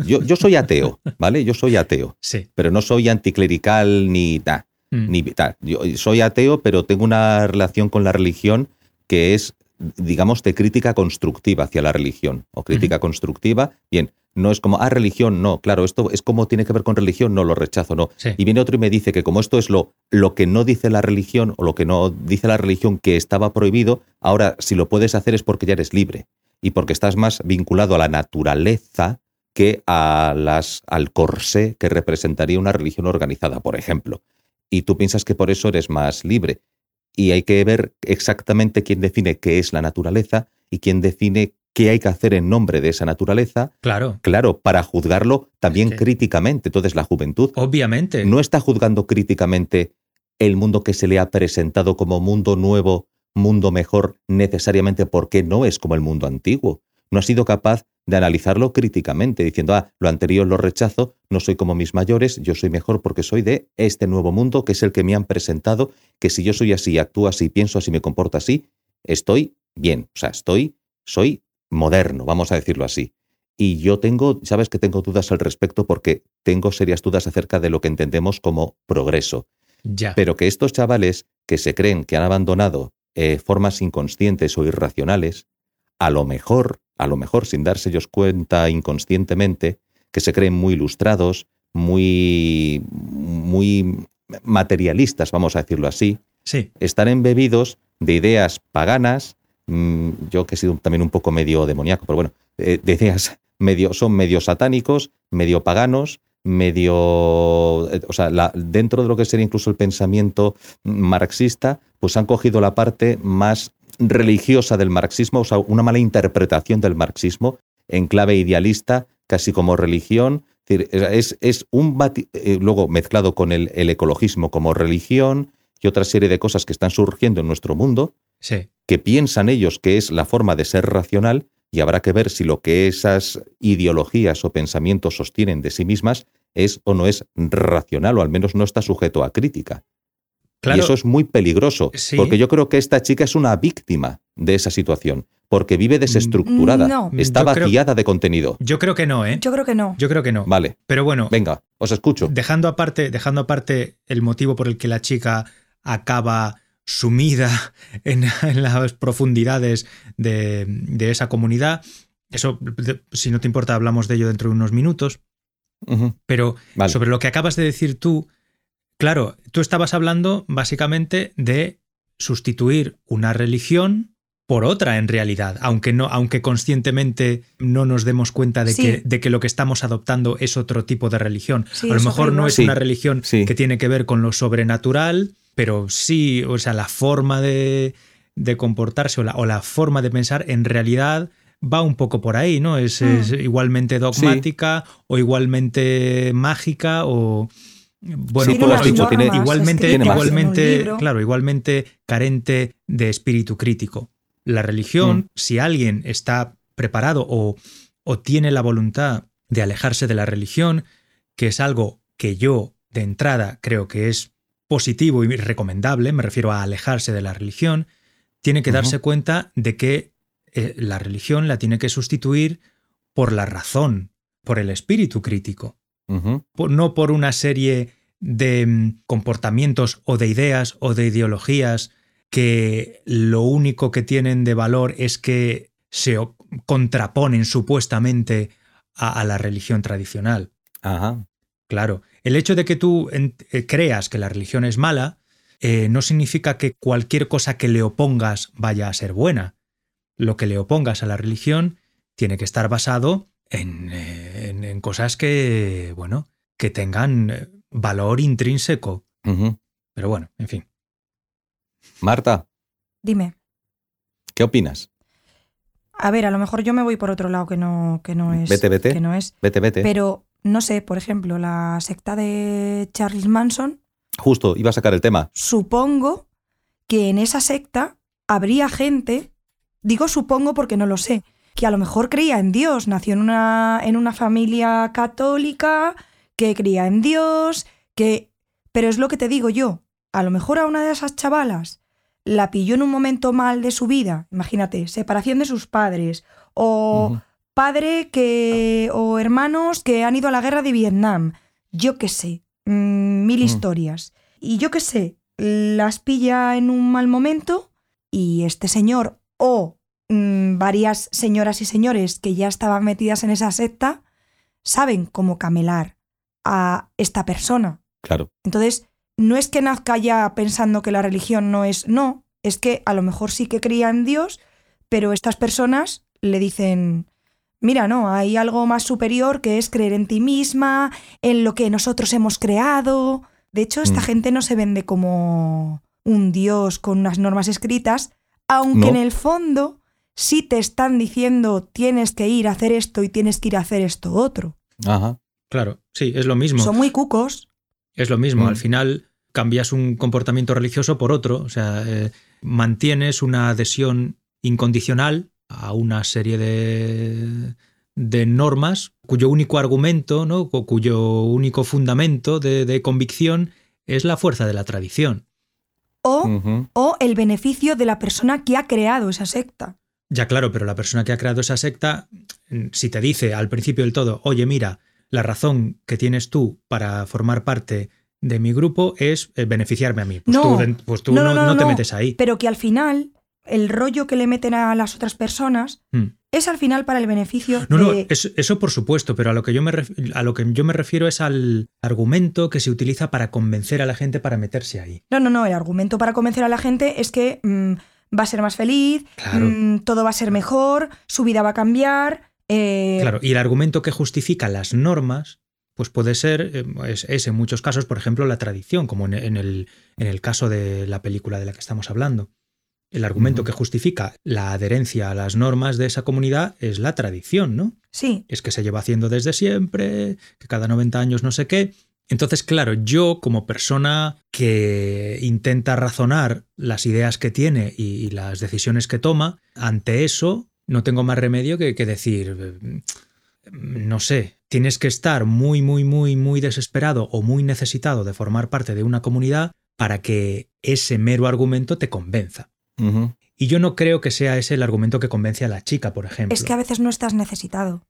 Yo, yo soy ateo, ¿vale? Yo soy ateo, Sí. pero no soy anticlerical ni ta, Mm. ni tal. Yo soy ateo, pero tengo una relación con la religión que es digamos, de crítica constructiva hacia la religión. O crítica constructiva, bien, no es como, ah, religión, no, claro, esto es como tiene que ver con religión, no, lo rechazo, no. Sí. Y viene otro y me dice que como esto es lo, lo que no dice la religión o lo que no dice la religión que estaba prohibido, ahora si lo puedes hacer es porque ya eres libre y porque estás más vinculado a la naturaleza que a las, al corsé que representaría una religión organizada, por ejemplo. Y tú piensas que por eso eres más libre. Y hay que ver exactamente quién define qué es la naturaleza y quién define qué hay que hacer en nombre de esa naturaleza, Claro, claro, para juzgarlo también críticamente. Entonces la juventud obviamente. no está juzgando críticamente el mundo que se le ha presentado como mundo nuevo, mundo mejor, necesariamente porque no es como el mundo antiguo. No ha sido capaz de analizarlo críticamente, diciendo, ah, lo anterior lo rechazo, no soy como mis mayores, yo soy mejor porque soy de este nuevo mundo, que es el que me han presentado, que si yo soy así, actúo así, pienso así, me comporto así, estoy bien, o sea, estoy, soy moderno, vamos a decirlo así. Y yo tengo, sabes que tengo dudas al respecto porque tengo serias dudas acerca de lo que entendemos como progreso. Ya. Pero que estos chavales que se creen que han abandonado eh, formas inconscientes o irracionales, a lo mejor, a lo mejor sin darse ellos cuenta inconscientemente, que se creen muy ilustrados, muy, muy materialistas, vamos a decirlo así, Sí, están embebidos de ideas paganas, mm, yo que he sido también un poco medio demoníaco, pero bueno, eh, de ideas medio, son medio satánicos, medio paganos, medio, eh, o sea, la- dentro de lo que sería incluso el pensamiento marxista, pues han cogido la parte más religiosa del marxismo, o sea, una mala interpretación del marxismo en clave idealista, casi como religión. Es, es, un eh, luego mezclado con el, el ecologismo como religión y otra serie de cosas que están surgiendo en nuestro mundo, sí. que piensan ellos que es la forma de ser racional, y habrá que ver si lo que esas ideologías o pensamientos sostienen de sí mismas es o no es racional, o al menos no está sujeto a crítica. Claro. Y eso es muy peligroso, Sí. porque yo creo que esta chica es una víctima de esa situación, porque vive desestructurada, No. está Yo creo- vaciada de contenido. Yo creo que no, ¿eh? Yo creo que no. Yo creo que no. Vale, Pero bueno, venga, os escucho. dejando aparte, dejando aparte el motivo por el que la chica acaba sumida en, en las profundidades de, de esa comunidad, eso, de- si no te importa, hablamos de ello dentro de unos minutos. Pero Vale. sobre lo que acabas de decir tú, claro, tú estabas hablando básicamente de sustituir una religión por otra en realidad, aunque no, aunque conscientemente no nos demos cuenta de, Sí. que, de que lo que estamos adoptando es otro tipo de religión. Sí, a lo mejor no es Sí, una religión sí. que tiene que ver con lo sobrenatural, pero sí, o sea, la forma de, de comportarse o la, o la forma de pensar en realidad va un poco por ahí, ¿no? Es, Mm. es igualmente dogmática o igualmente mágica o... Bueno, Sí, tú lo has dicho, tiene- igualmente, igualmente, claro, igualmente carente de espíritu crítico. La religión, Mm. si alguien está preparado o, o tiene la voluntad de alejarse de la religión, que es algo que yo de entrada creo que es positivo y recomendable, me refiero a alejarse de la religión, tiene que darse cuenta de que eh, la religión la tiene que sustituir por la razón, por el espíritu crítico Por- no por una serie de mm, comportamientos o de ideas o de ideologías que lo único que tienen de valor es que se contraponen supuestamente a, a la religión tradicional. Ajá. Claro, el hecho de que tú eh, creas que la religión es mala eh, no significa que cualquier cosa que le opongas vaya a ser buena. Lo que le opongas a la religión tiene que estar basado en, eh, en- en cosas que, bueno, que tengan eh, valor intrínseco. Pero bueno, en fin. Marta, Dime. ¿qué opinas? A ver, a lo mejor yo me voy por otro lado que no, que no es. Vete, vete. Que no es. Vete, vete. Pero, no sé, por ejemplo, la secta de Charles Manson, Justo, iba a sacar el tema. supongo que en esa secta habría gente, digo supongo porque no lo sé, que a lo mejor creía en Dios, nació en una, en una familia católica, que creía en Dios, que... Pero es lo que te digo yo, a lo mejor a una de esas chavalas la pilló en un momento mal de su vida, imagínate, separación de sus padres, o padre que o hermanos que han ido a la guerra de Vietnam, yo qué sé, mm, mil Mm. historias. Y yo qué sé, las pilla en un mal momento y este señor o mm, varias señoras y señores que ya estaban metidas en esa secta saben cómo camelar a esta persona. Claro. Entonces, no es que nazca ya pensando que la religión no es, no, es que a lo mejor sí que creía en Dios, pero estas personas le dicen, mira, no, hay algo más superior que es creer en ti misma, en lo que nosotros hemos creado. De hecho, esta Mm. gente no se vende como un Dios con unas normas escritas, aunque No. en el fondo sí te están diciendo tienes que ir a hacer esto y tienes que ir a hacer esto otro. Ajá. Claro, sí, es lo mismo. Son muy cucos. Es lo mismo, Mm. al final cambias un comportamiento religioso por otro, o sea, eh, mantienes una adhesión incondicional a una serie de, de normas cuyo único argumento, ¿no? Cu- cuyo único fundamento de, de convicción es la fuerza de la tradición. O, o el beneficio de la persona que ha creado esa secta. Ya claro, pero la persona que ha creado esa secta, mm, si te dice al principio del todo, oye, mira, la razón que tienes tú para formar parte de mi grupo es eh, beneficiarme a mí. Pues No. tú, pues tú No, no, no, no, no te no. metes ahí. Pero que al final el rollo que le meten a las otras personas Mm. es al final para el beneficio No, no, de... eso, eso por supuesto, pero a lo, que yo me a lo que yo me refiero es al argumento que se utiliza para convencer a la gente para meterse ahí. No, no, no, el argumento para convencer a la gente es que mm, va a ser más feliz, Claro. mm, todo va a ser mejor, su vida va a cambiar. eh, Claro, y el argumento que justifica las normas, pues puede ser, eh, es, es en muchos casos, por ejemplo, la tradición, como en, en el, en el caso de la película de la que estamos hablando. El argumento que justifica la adherencia a las normas de esa comunidad es la tradición, ¿no? Sí, es que se lleva haciendo desde siempre, que cada 90 años no sé qué. Entonces, claro, yo como persona que intenta razonar las ideas que tiene y, y las decisiones que toma, ante eso no tengo más remedio que, que decir, eh, no sé, tienes que estar muy, muy, muy, muy desesperado o muy necesitado de formar parte de una comunidad para que ese mero argumento te convenza. Y yo no creo que sea ese el argumento que convence a la chica, por ejemplo. es que a veces no estás necesitado.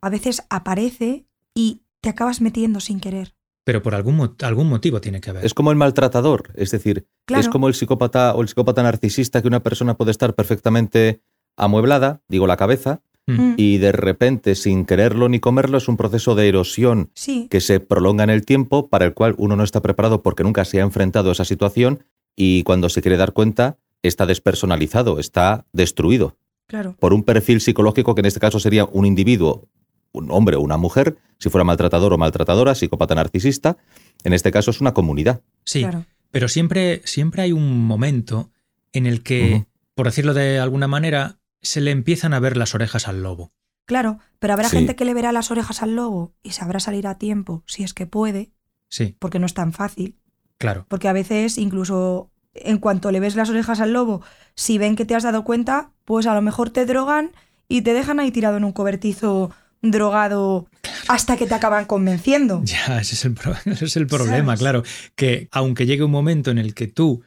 A veces aparece y te acabas metiendo sin querer. Pero por algún, mo- algún motivo tiene que haber. Es como el maltratador, es decir, Claro. es como el psicópata o el psicópata narcisista que una persona puede estar perfectamente amueblada, digo la cabeza, Mm. Mm, y de repente, sin quererlo ni comerlo, es un proceso de erosión Sí, que se prolonga en el tiempo, para el cual uno no está preparado porque nunca se ha enfrentado a esa situación y cuando se quiere dar cuenta está despersonalizado, está destruido claro. por un perfil psicológico que en este caso sería un individuo, un hombre o una mujer, si fuera maltratador o maltratadora, psicópata narcisista, en este caso es una comunidad. Sí, Claro. pero siempre, siempre hay un momento en el que, por decirlo de alguna manera, se le empiezan a ver las orejas al lobo. Claro, pero habrá Sí. gente que le verá las orejas al lobo y sabrá salir a tiempo, si es que puede, Sí, porque no es tan fácil. claro. Porque a veces, incluso en cuanto le ves las orejas al lobo, si ven que te has dado cuenta, pues a lo mejor te drogan y te dejan ahí tirado en un cobertizo drogado hasta que te acaban convenciendo. Ya, ese es el, pro- ese es el problema, ¿Sabes? claro. Que aunque llegue un momento en el que tú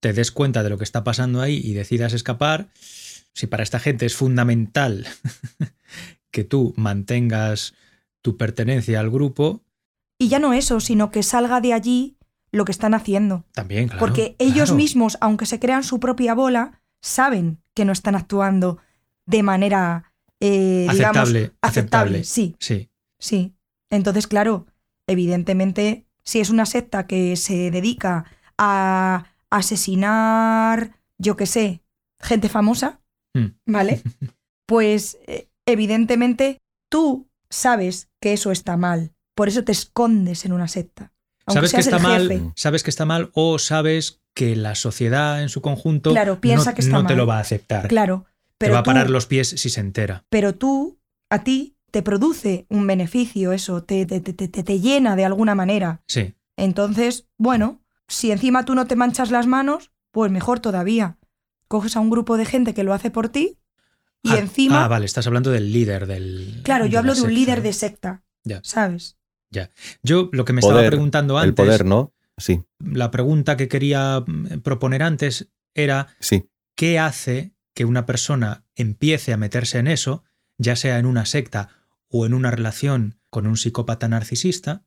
te des cuenta de lo que está pasando ahí y decidas escapar, si para esta gente es fundamental que tú mantengas tu pertenencia al grupo, Y ya no eso, sino que salga de allí lo que están haciendo. también, claro. Porque ellos claro. mismos, aunque se crean su propia bola, saben que no están actuando de manera, eh, digamos, Aceptable, aceptable. Sí, Sí, sí. Entonces, claro, evidentemente, si es una secta que se dedica a asesinar, yo qué sé, gente famosa, Mm. ¿vale? Pues eh, evidentemente tú sabes que eso está mal. Por eso te escondes en una secta. Aunque sabes que está el mal, jefe. sabes que está mal o sabes que la sociedad en su conjunto Claro, piensa no, que está no te lo va a aceptar. Claro. Te Pero va a tú, parar los pies si se entera. pero tú, a ti, te produce un beneficio eso, te, te, te, te- te llena de alguna manera. Sí, Entonces, bueno, si encima tú no te manchas las manos, pues mejor todavía. Coges a un grupo de gente que lo hace por ti y ah, encima... Ah, vale, estás hablando del líder del. Claro, yo la hablo de un líder de secta, Ya. ¿sabes? Yo lo que me estaba preguntando El antes, poder, ¿no? Sí, la pregunta que quería mm, proponer antes era sí. ¿qué hace que una persona empiece a meterse en eso, ya sea en una secta o en una relación con un psicópata narcisista?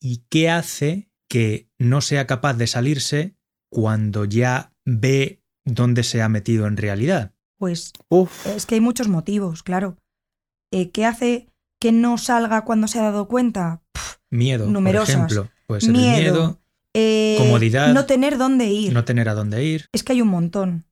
¿Y qué hace que no sea capaz de salirse cuando ya ve dónde se ha metido en realidad? Pues Uf, es que hay muchos motivos, claro. Eh, ¿Qué hace que no salga cuando se ha dado cuenta? Miedo, Numerosas. por ejemplo. Puede ser el Miedo. miedo, eh, Comodidad. No tener dónde ir. no tener a dónde ir. Es que hay un montón.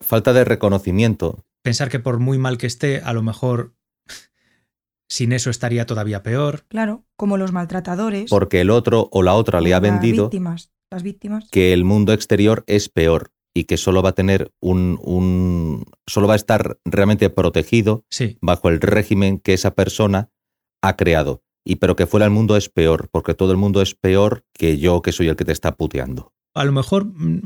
Falta de reconocimiento. Pensar que por muy mal que esté, a lo mejor sin eso estaría todavía peor. Claro, como los maltratadores. Porque el otro o la otra le ha como las vendido víctimas. Las víctimas. que el mundo exterior es peor y que solo va a tener un, un solo va a estar realmente protegido Sí, bajo el régimen que esa persona ha creado. Y pero que fuera el mundo es peor, porque todo el mundo es peor que yo que soy el que te está puteando. A lo mejor mm,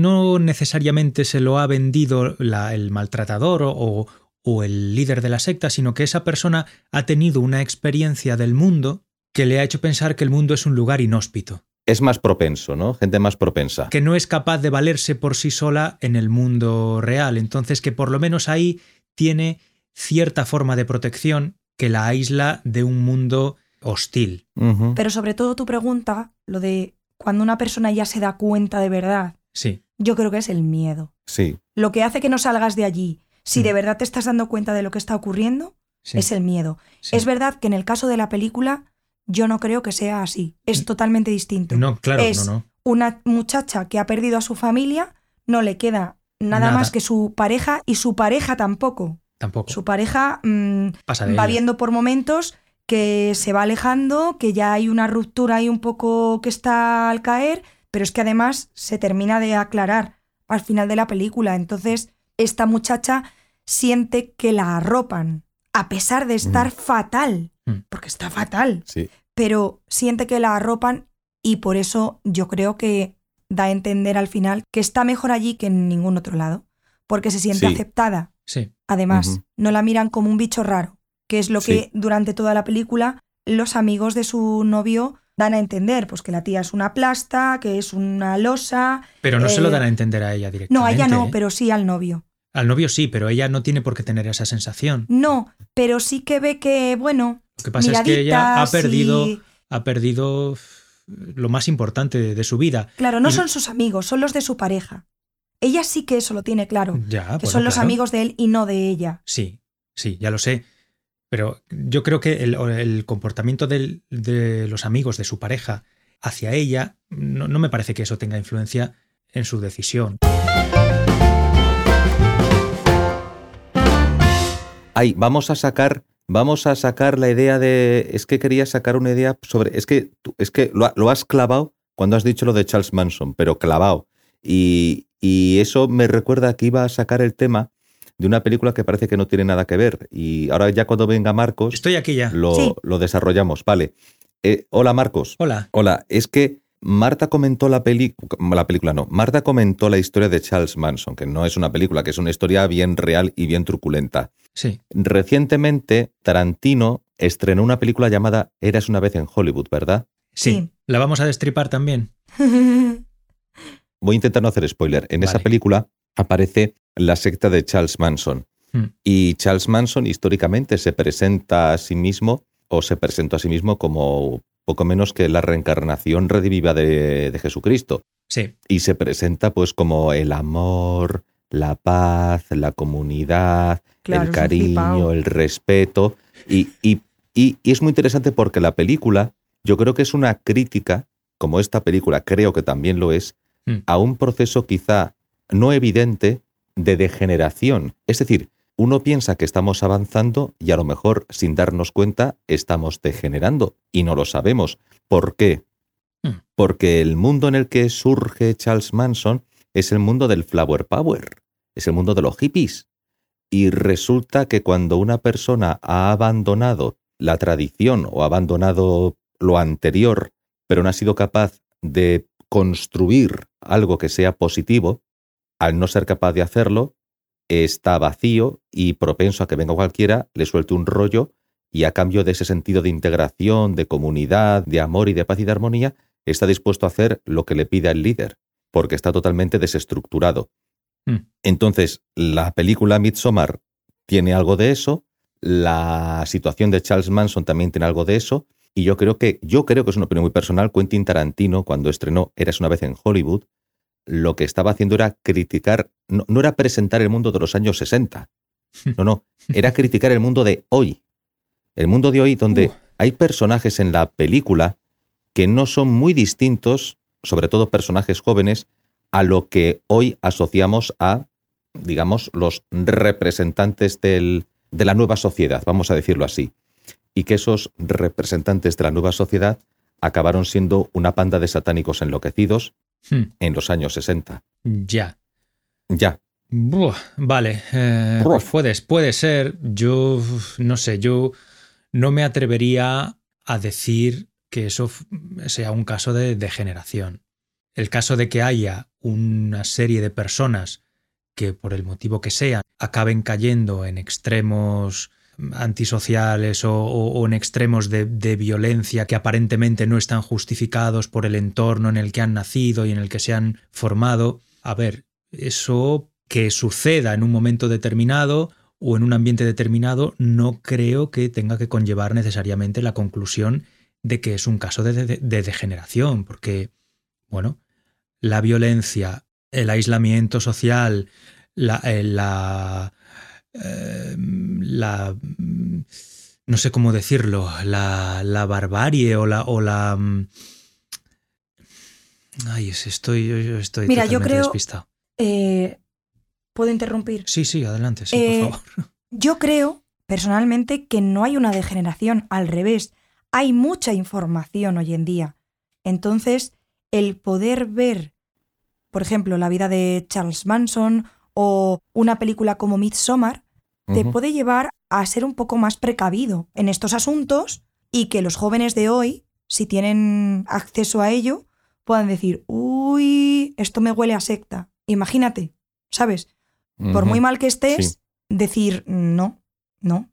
no necesariamente se lo ha vendido la- el maltratador o, o el líder de la secta, sino que esa persona ha tenido una experiencia del mundo que le ha hecho pensar que el mundo es un lugar inhóspito, Es más propenso, ¿no? Gente más propensa. que no es capaz de valerse por sí sola en el mundo real, entonces que por lo menos ahí tiene cierta forma de protección que la aísla de un mundo hostil. Pero sobre todo tu pregunta, lo de cuando una persona ya se da cuenta de verdad, Sí, yo creo que es el miedo. Sí, Lo que hace que no salgas de allí, si Mm. de verdad te estás dando cuenta de lo que está ocurriendo, sí, es el miedo. sí. Es verdad que en el caso de la película, yo no creo que sea así. Es totalmente distinto. No, claro, es no, no. Una muchacha que ha perdido a su familia, no le queda nada, Nada. más que su pareja y su pareja tampoco. Tampoco. Su pareja mm, Pasa va ella. viendo por momentos que se va alejando, que ya hay una ruptura ahí un poco que está al caer, pero es que además se termina de aclarar al final de la película. Entonces, esta muchacha siente que la arropan, a pesar de estar fatal, Mm. porque está fatal, sí. pero siente que la arropan y por eso yo creo que da a entender al final que está mejor allí que en ningún otro lado, porque se siente Sí. aceptada. Sí, Además, no la miran como un bicho raro, que es lo Sí. que durante toda la película los amigos de su novio dan a entender, pues que la tía es una plasta, que es una losa. pero no se lo Eh, dan a entender a ella directamente. No, a ella no, ¿eh? pero sí al novio. Al novio sí, pero ella no tiene por qué tener esa sensación. No, pero sí que ve que, bueno, Lo que pasa es que ella ha perdido, y- ha perdido lo más importante de, de su vida. Claro, no y- son sus amigos, son los de su pareja. Ella sí que eso lo tiene claro, Ya, que bueno, son los claro. amigos de él y no de ella. Sí, sí, ya lo sé. Pero yo creo que el, comportamiento de los amigos de su pareja hacia ella, no, me parece que eso tenga influencia en su decisión. Ay, vamos a sacar, vamos a sacar la idea de. Es que quería sacar una idea sobre. Es que, es que lo, lo has clavado cuando has dicho lo de Charles Manson, pero clavado. Y, y eso me recuerda que iba a sacar el tema de una película que parece que no tiene nada que ver. Y ahora ya cuando venga Marcos, Estoy aquí ya. lo, Sí. lo desarrollamos. Vale. Eh, hola Marcos. Hola. Hola, es que Marta comentó la película, la película no, Marta comentó la historia de Charles Manson, que no es una película, que es una historia bien real y bien truculenta. Sí, Recientemente, Tarantino estrenó una película llamada Eras una vez en Hollywood, ¿verdad? sí. Sí. ¿La vamos a destripar también? Voy a intentar no hacer spoiler. En esa película aparece la secta de Charles Manson. Hmm. Y Charles Manson históricamente se presenta a sí mismo, o se presentó a sí mismo como poco menos que la reencarnación rediviva de, de Jesucristo. Sí, y se presenta pues como el amor, la paz, la comunidad, Claro, el cariño, el respeto. Y, y- y- y es muy interesante porque la película, yo creo que es una crítica, como esta película creo que también lo es, Mm. a un proceso quizá no evidente de degeneración. Es decir, uno piensa que estamos avanzando y a lo mejor sin darnos cuenta estamos degenerando y no lo sabemos. ¿Por qué? Mm. Porque el mundo en el que surge Charles Manson es el mundo del flower power, es el mundo de los hippies. Y resulta que cuando una persona ha abandonado la tradición o ha abandonado lo anterior, pero no ha sido capaz de construir algo que sea positivo, al no ser capaz de hacerlo, está vacío y propenso a que venga cualquiera, le suelte un rollo y a cambio de ese sentido de integración, de comunidad, de amor y de paz y de armonía, está dispuesto a hacer lo que le pida el líder, porque está totalmente desestructurado. Mm. Entonces, la película Midsommar tiene algo de eso, la situación de Charles Manson también tiene algo de eso, y yo creo que, yo creo que es una opinión muy personal, Quentin Tarantino, cuando estrenó Eras una vez en Hollywood, lo que estaba haciendo era criticar, no, no era presentar el mundo de los años 60, no, no, era criticar el mundo de hoy. El mundo de hoy donde Uh. hay personajes en la película que no son muy distintos, sobre todo personajes jóvenes, a lo que hoy asociamos a, digamos, los representantes del- de la nueva sociedad, vamos a decirlo así. Y que esos representantes de la nueva sociedad acabaron siendo una panda de satánicos enloquecidos Hmm, en los años 60. ya. Ya, Buah, vale, eh, pues puede, ser. Yo no sé, yo no me atrevería a decir que eso sea un caso de degeneración. El caso de que haya una serie de personas que por el motivo que sea acaben cayendo en extremos antisociales o, en extremos de, violencia que aparentemente no están justificados por el entorno en el que han nacido y en el que se han formado. A ver, eso que suceda en un momento determinado o en un ambiente determinado no creo que tenga que conllevar necesariamente la conclusión de que es un caso de, de- de degeneración, porque, bueno, la violencia, el aislamiento social, la, eh, la, eh, la- no sé cómo decirlo, la, la barbarie o la, o la mm, ay, es- estoy, yo- estoy Mira, yo creo- despistado. Eh, ¿Puedo interrumpir? Sí, sí, adelante, sí, Eh, por favor. Yo creo, personalmente, que no hay una degeneración, al revés, hay mucha información hoy en día. Entonces, el poder ver, por ejemplo, la vida de Charles Manson o una película como Midsommar, te puede llevar a ser un poco más precavido en estos asuntos y que los jóvenes de hoy, si tienen acceso a ello, puedan decir, uy, esto me huele a secta. Imagínate, ¿sabes? por muy mal que estés, Sí. decir no, no,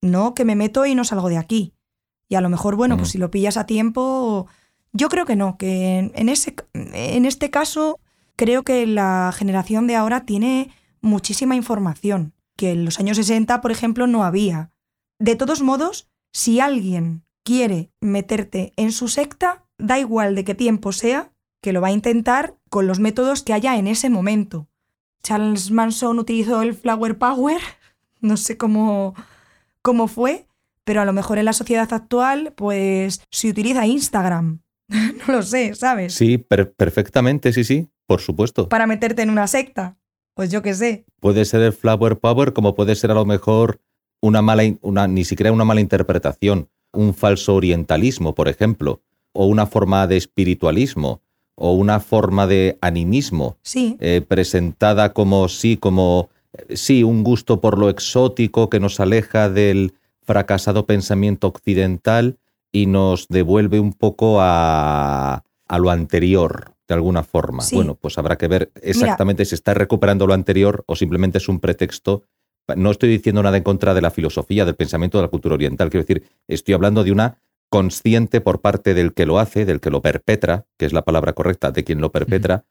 no, que me meto y no salgo de aquí. Y a lo mejor, bueno, pues si lo pillas a tiempo, yo creo que no, que en ese, en este caso creo que la generación de ahora tiene muchísima información, que en los años 60, por ejemplo, no había. De todos modos, si alguien quiere meterte en su secta, da igual de qué tiempo sea, que lo va a intentar con los métodos que haya en ese momento. Charles Manson utilizó el Flower Power, no sé cómo, cómo fue, pero a lo mejor en la sociedad actual, pues se utiliza Instagram. no lo sé, ¿sabes? Sí, per- perfectamente, sí, sí, por supuesto. Para meterte en una secta. Pues yo qué sé. Puede ser el flower power como puede ser a lo mejor una mala, una, ni siquiera una mala interpretación, un falso orientalismo, por ejemplo, o una forma de espiritualismo, o una forma de animismo, Sí, eh, presentada como sí, como eh, sí, un gusto por lo exótico que nos aleja del fracasado pensamiento occidental y nos devuelve un poco a, a lo anterior, de alguna forma. Sí. Bueno, pues habrá que ver exactamente si está recuperando lo anterior o simplemente es un pretexto. No estoy diciendo nada en contra de la filosofía, del pensamiento de la cultura oriental. Quiero decir, estoy hablando de una consciente por parte del que lo hace, del que lo perpetra, que es la palabra correcta, de quien lo perpetra,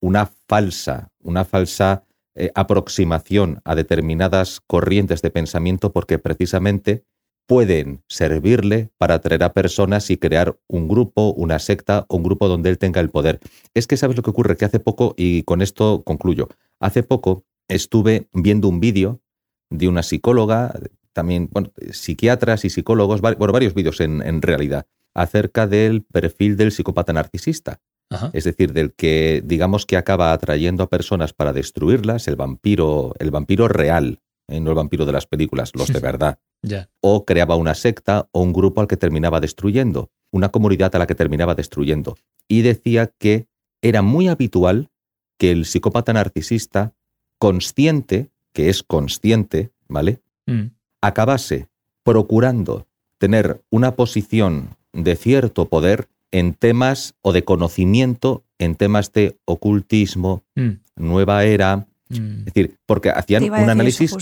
una falsa, una falsa eh, aproximación a determinadas corrientes de pensamiento porque precisamente pueden servirle para atraer a personas y crear un grupo, una secta o un grupo donde él tenga el poder. Es que sabes lo que ocurre, que hace poco, y con esto concluyo, hace poco estuve viendo un vídeo de una psicóloga, también, bueno, psiquiatras y psicólogos, bueno, varios vídeos en, en realidad, acerca del perfil del psicópata narcisista. Ajá. Es decir, del que digamos que acaba atrayendo a personas para destruirlas, el vampiro, el vampiro real, ¿eh? no el vampiro de las películas, los de verdad. O creaba una secta o un grupo al que terminaba destruyendo, una comunidad a la que terminaba destruyendo. Y decía que era muy habitual que el psicópata narcisista, consciente, que es consciente, ¿vale? Mm. acabase procurando tener una posición de cierto poder en temas o de conocimiento en temas de ocultismo, Mm. nueva era, Mm. es decir, porque hacían un análisis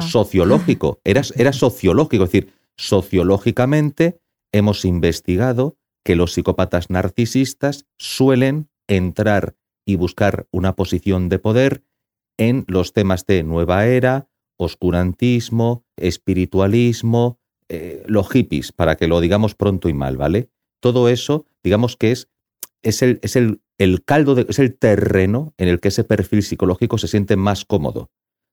sociológico, era, era sociológico, es decir, sociológicamente hemos investigado que los psicópatas narcisistas suelen entrar y buscar una posición de poder en los temas de nueva era, oscurantismo, espiritualismo, eh, los hippies, para que lo digamos pronto y mal, ¿vale? Todo eso, digamos que es es el, es el, el caldo, de- es el terreno en el que ese perfil psicológico se siente más cómodo,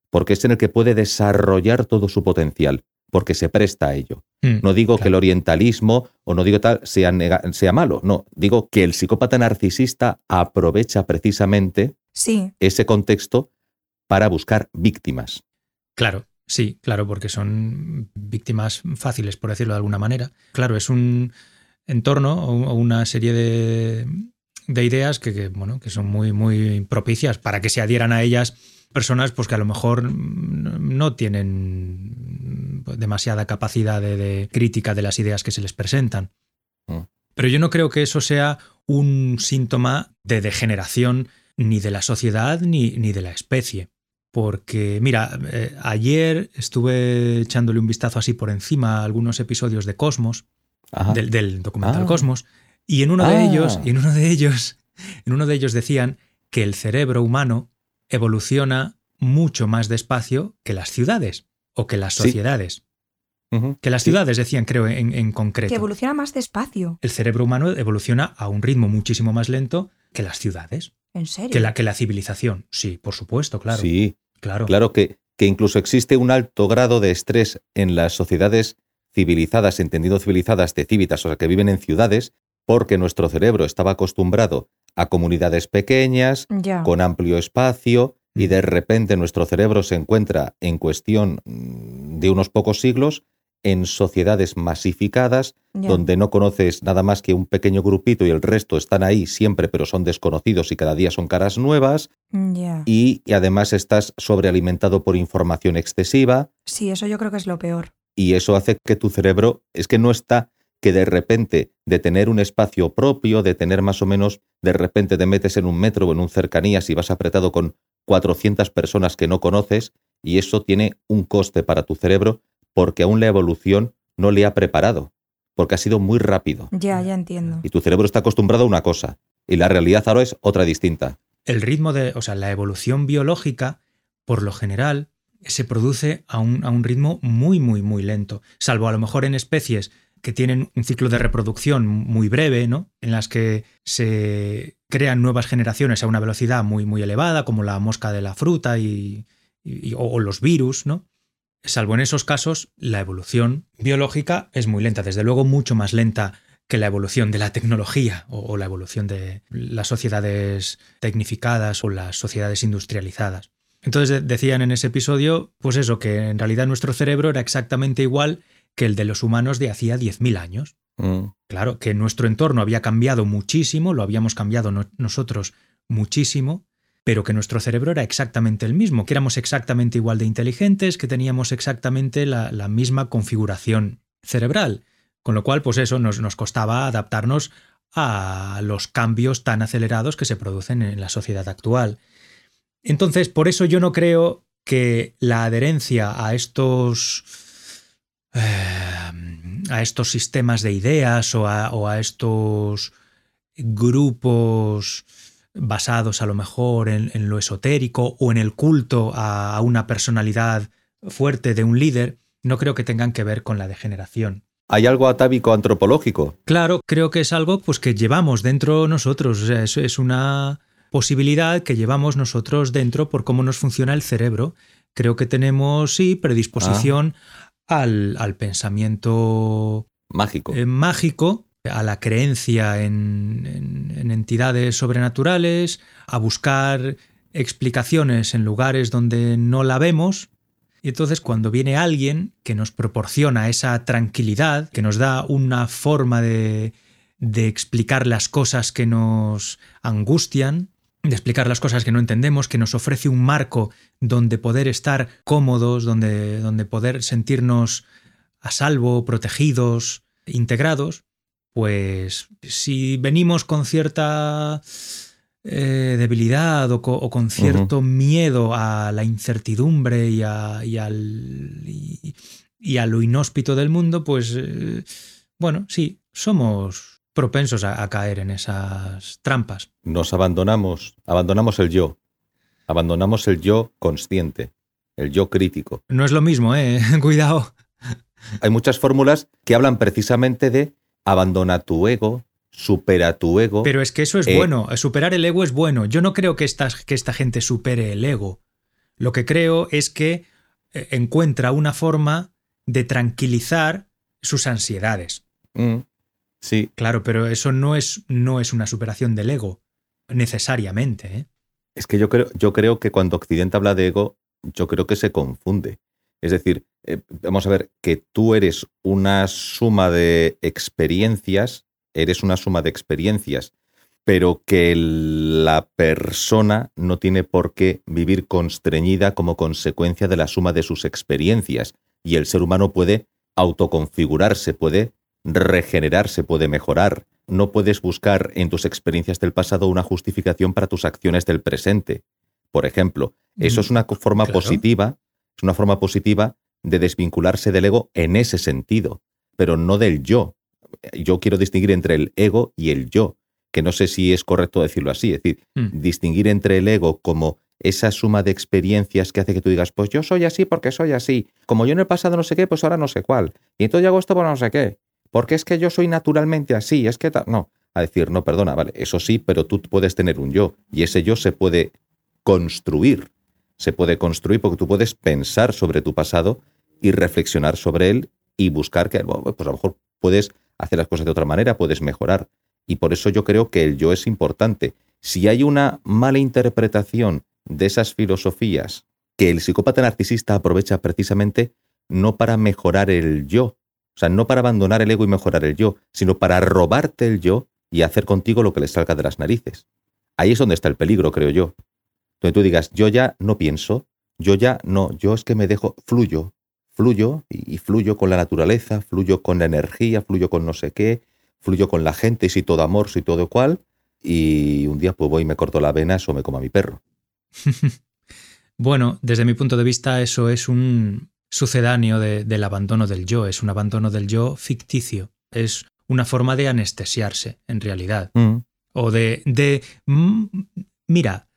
porque es en el que puede desarrollar todo su potencial, porque se presta a ello. Mm, No digo que el orientalismo o no digo tal sea, nega- sea malo, no, digo que el psicópata narcisista aprovecha precisamente Sí, ese contexto para buscar víctimas. Claro, sí, claro, porque son víctimas fáciles, por decirlo de alguna manera. Claro, es un entorno o una serie de, de ideas que, que, bueno, que son muy, muy propicias para que se adhieran a ellas personas pues, que a lo mejor mm, no tienen demasiada capacidad de, de crítica de las ideas que se les presentan. Mm. Pero yo no creo que eso sea un síntoma de degeneración ni de la sociedad ni, ni de la especie. Porque, mira, eh, ayer estuve echándole un vistazo así por encima a algunos episodios de Cosmos. Del, del documental Ah. Cosmos, y en uno de Ah. ellos, y en uno de ellos, en uno de ellos decían que el cerebro humano evoluciona mucho más despacio que las ciudades o que las Sí. sociedades. Que las Sí. ciudades decían, creo, en, en concreto. que evoluciona más despacio. el cerebro humano evoluciona a un ritmo muchísimo más lento que las ciudades, En serio. que la, que la civilización. Sí, por supuesto, claro. Sí, claro. claro que, que incluso existe un alto grado de estrés en las sociedades civilizadas, entendido civilizadas de cívitas, o sea, que viven en ciudades, porque nuestro cerebro estaba acostumbrado a comunidades pequeñas, con amplio espacio, y de repente nuestro cerebro se encuentra en cuestión mm, de unos pocos siglos en sociedades masificadas, donde no conoces nada más que un pequeño grupito y el resto están ahí siempre, pero son desconocidos y cada día son caras nuevas, Ya. y, y además estás sobrealimentado por información excesiva, Sí, eso yo creo que es lo peor. Y eso hace que tu cerebro es que no está que de repente de tener un espacio propio, de tener más o menos, de repente te metes en un metro o en un cercanías y vas apretado con 400 personas que no conoces y eso tiene un coste para tu cerebro porque aún la evolución no le ha preparado, porque ha sido muy rápido. Ya, ya entiendo. Y tu cerebro está acostumbrado a una cosa y la realidad ahora es otra distinta. el ritmo de, o sea, la evolución biológica, por lo general, se produce a un, a un ritmo muy, muy, muy lento. Salvo a lo mejor en especies que tienen un ciclo de reproducción muy breve, ¿no? En las que se crean nuevas generaciones a una velocidad muy, muy elevada, como la mosca de la fruta y, o, los virus, ¿no? Salvo en esos casos, la evolución biológica es muy lenta, desde luego mucho más lenta que la evolución de la tecnología o la evolución de las sociedades tecnificadas o las sociedades industrializadas. Entonces de- decían en ese episodio, pues eso, que en realidad nuestro cerebro era exactamente igual que el de los humanos de hacía 10.000 años. Mm. Claro, que nuestro entorno había cambiado muchísimo, lo habíamos cambiado no- nosotros muchísimo, pero que nuestro cerebro era exactamente el mismo, que éramos exactamente igual de inteligentes, que teníamos exactamente la, la misma configuración cerebral. Con lo cual, pues eso, nos, nos costaba adaptarnos a los cambios tan acelerados que se producen en la sociedad actual. Entonces, por eso yo no creo que la adherencia a estos eh, a estos sistemas de ideas o a, o a estos grupos basados a lo mejor en, en lo esotérico o en el culto a, a una personalidad fuerte de un líder, no creo que tengan que ver con la degeneración. Hay algo atávico antropológico. Claro, creo que es algo pues, que llevamos dentro nosotros. O sea, es, es una posibilidad que llevamos nosotros dentro por cómo nos funciona el cerebro. Creo que tenemos, sí, predisposición al, al pensamiento Mágico. eh, mágico, a la creencia en, en- en entidades sobrenaturales, a buscar explicaciones en lugares donde no la vemos. Y entonces cuando viene alguien que nos proporciona esa tranquilidad, que nos da una forma de, de explicar las cosas que nos angustian, de explicar las cosas que no entendemos, que nos ofrece un marco donde poder estar cómodos, donde, donde poder sentirnos a salvo, protegidos, integrados, pues si venimos con cierta eh, debilidad o, co- o con cierto miedo a la incertidumbre y a, y al- y- y a lo inhóspito del mundo, pues eh, bueno, sí, somos propensos a, a caer en esas trampas. Nos abandonamos, abandonamos el yo, abandonamos el yo consciente, el yo crítico. No es lo mismo, ¿eh? Cuidado. Hay muchas fórmulas que hablan precisamente de abandona tu ego, supera tu ego. Pero es que eso es Eh, bueno, superar el ego es bueno. Yo no creo que esta, que esta gente supere el ego. Lo que creo es que eh, encuentra una forma de tranquilizar sus ansiedades. Mm, sí, Claro, pero eso no es, no es una superación del ego, necesariamente. ¿eh? es que yo creo, yo creo que cuando Occidente habla de ego, yo creo que se confunde. Es decir, eh, vamos a ver, que tú eres una suma de experiencias, eres una suma de experiencias, pero que la persona no tiene por qué vivir constreñida como consecuencia de la suma de sus experiencias. Y el ser humano puede autoconfigurarse, puede regenerarse, puede mejorar. No puedes buscar en tus experiencias del pasado una justificación para tus acciones del presente. Por ejemplo, eso es una co- forma Claro. positiva, es una forma positiva de desvincularse del ego en ese sentido, pero no del yo. Yo quiero distinguir entre el ego y el yo, que no sé si es correcto decirlo así, es decir, Mm. distinguir entre el ego como esa suma de experiencias que hace que tú digas, pues yo soy así porque soy así, como yo en el pasado no sé qué, pues ahora no sé cuál, y entonces yo hago esto por no sé qué, porque es que yo soy naturalmente así, es que ta-". no, a decir, no, perdona, vale, eso sí, pero tú puedes tener un yo, y ese yo se puede construir, se puede construir porque tú puedes pensar sobre tu pasado y reflexionar sobre él y buscar que, pues a lo mejor puedes hacer las cosas de otra manera, puedes mejorar. Y por eso yo creo que el yo es importante. Si hay una mala interpretación de esas filosofías que el psicópata narcisista aprovecha precisamente no para mejorar el yo, o sea, no para abandonar el ego y mejorar el yo, sino para robarte el yo y hacer contigo lo que le salga de las narices. Ahí es donde está el peligro, creo yo. Donde tú digas, yo ya no pienso, yo ya no, yo es que me dejo, fluyo, fluyo y, y fluyo con la naturaleza, fluyo con la energía, fluyo con no sé qué, fluyo con la gente, soy todo amor, soy todo cual, y un día pues voy y me corto la vena o me como a mi perro. Bueno, desde mi punto de vista eso es un sucedáneo de- del abandono del yo, es un abandono del yo ficticio, es una forma de anestesiarse, en realidad, Mm, o de... de mm, mira,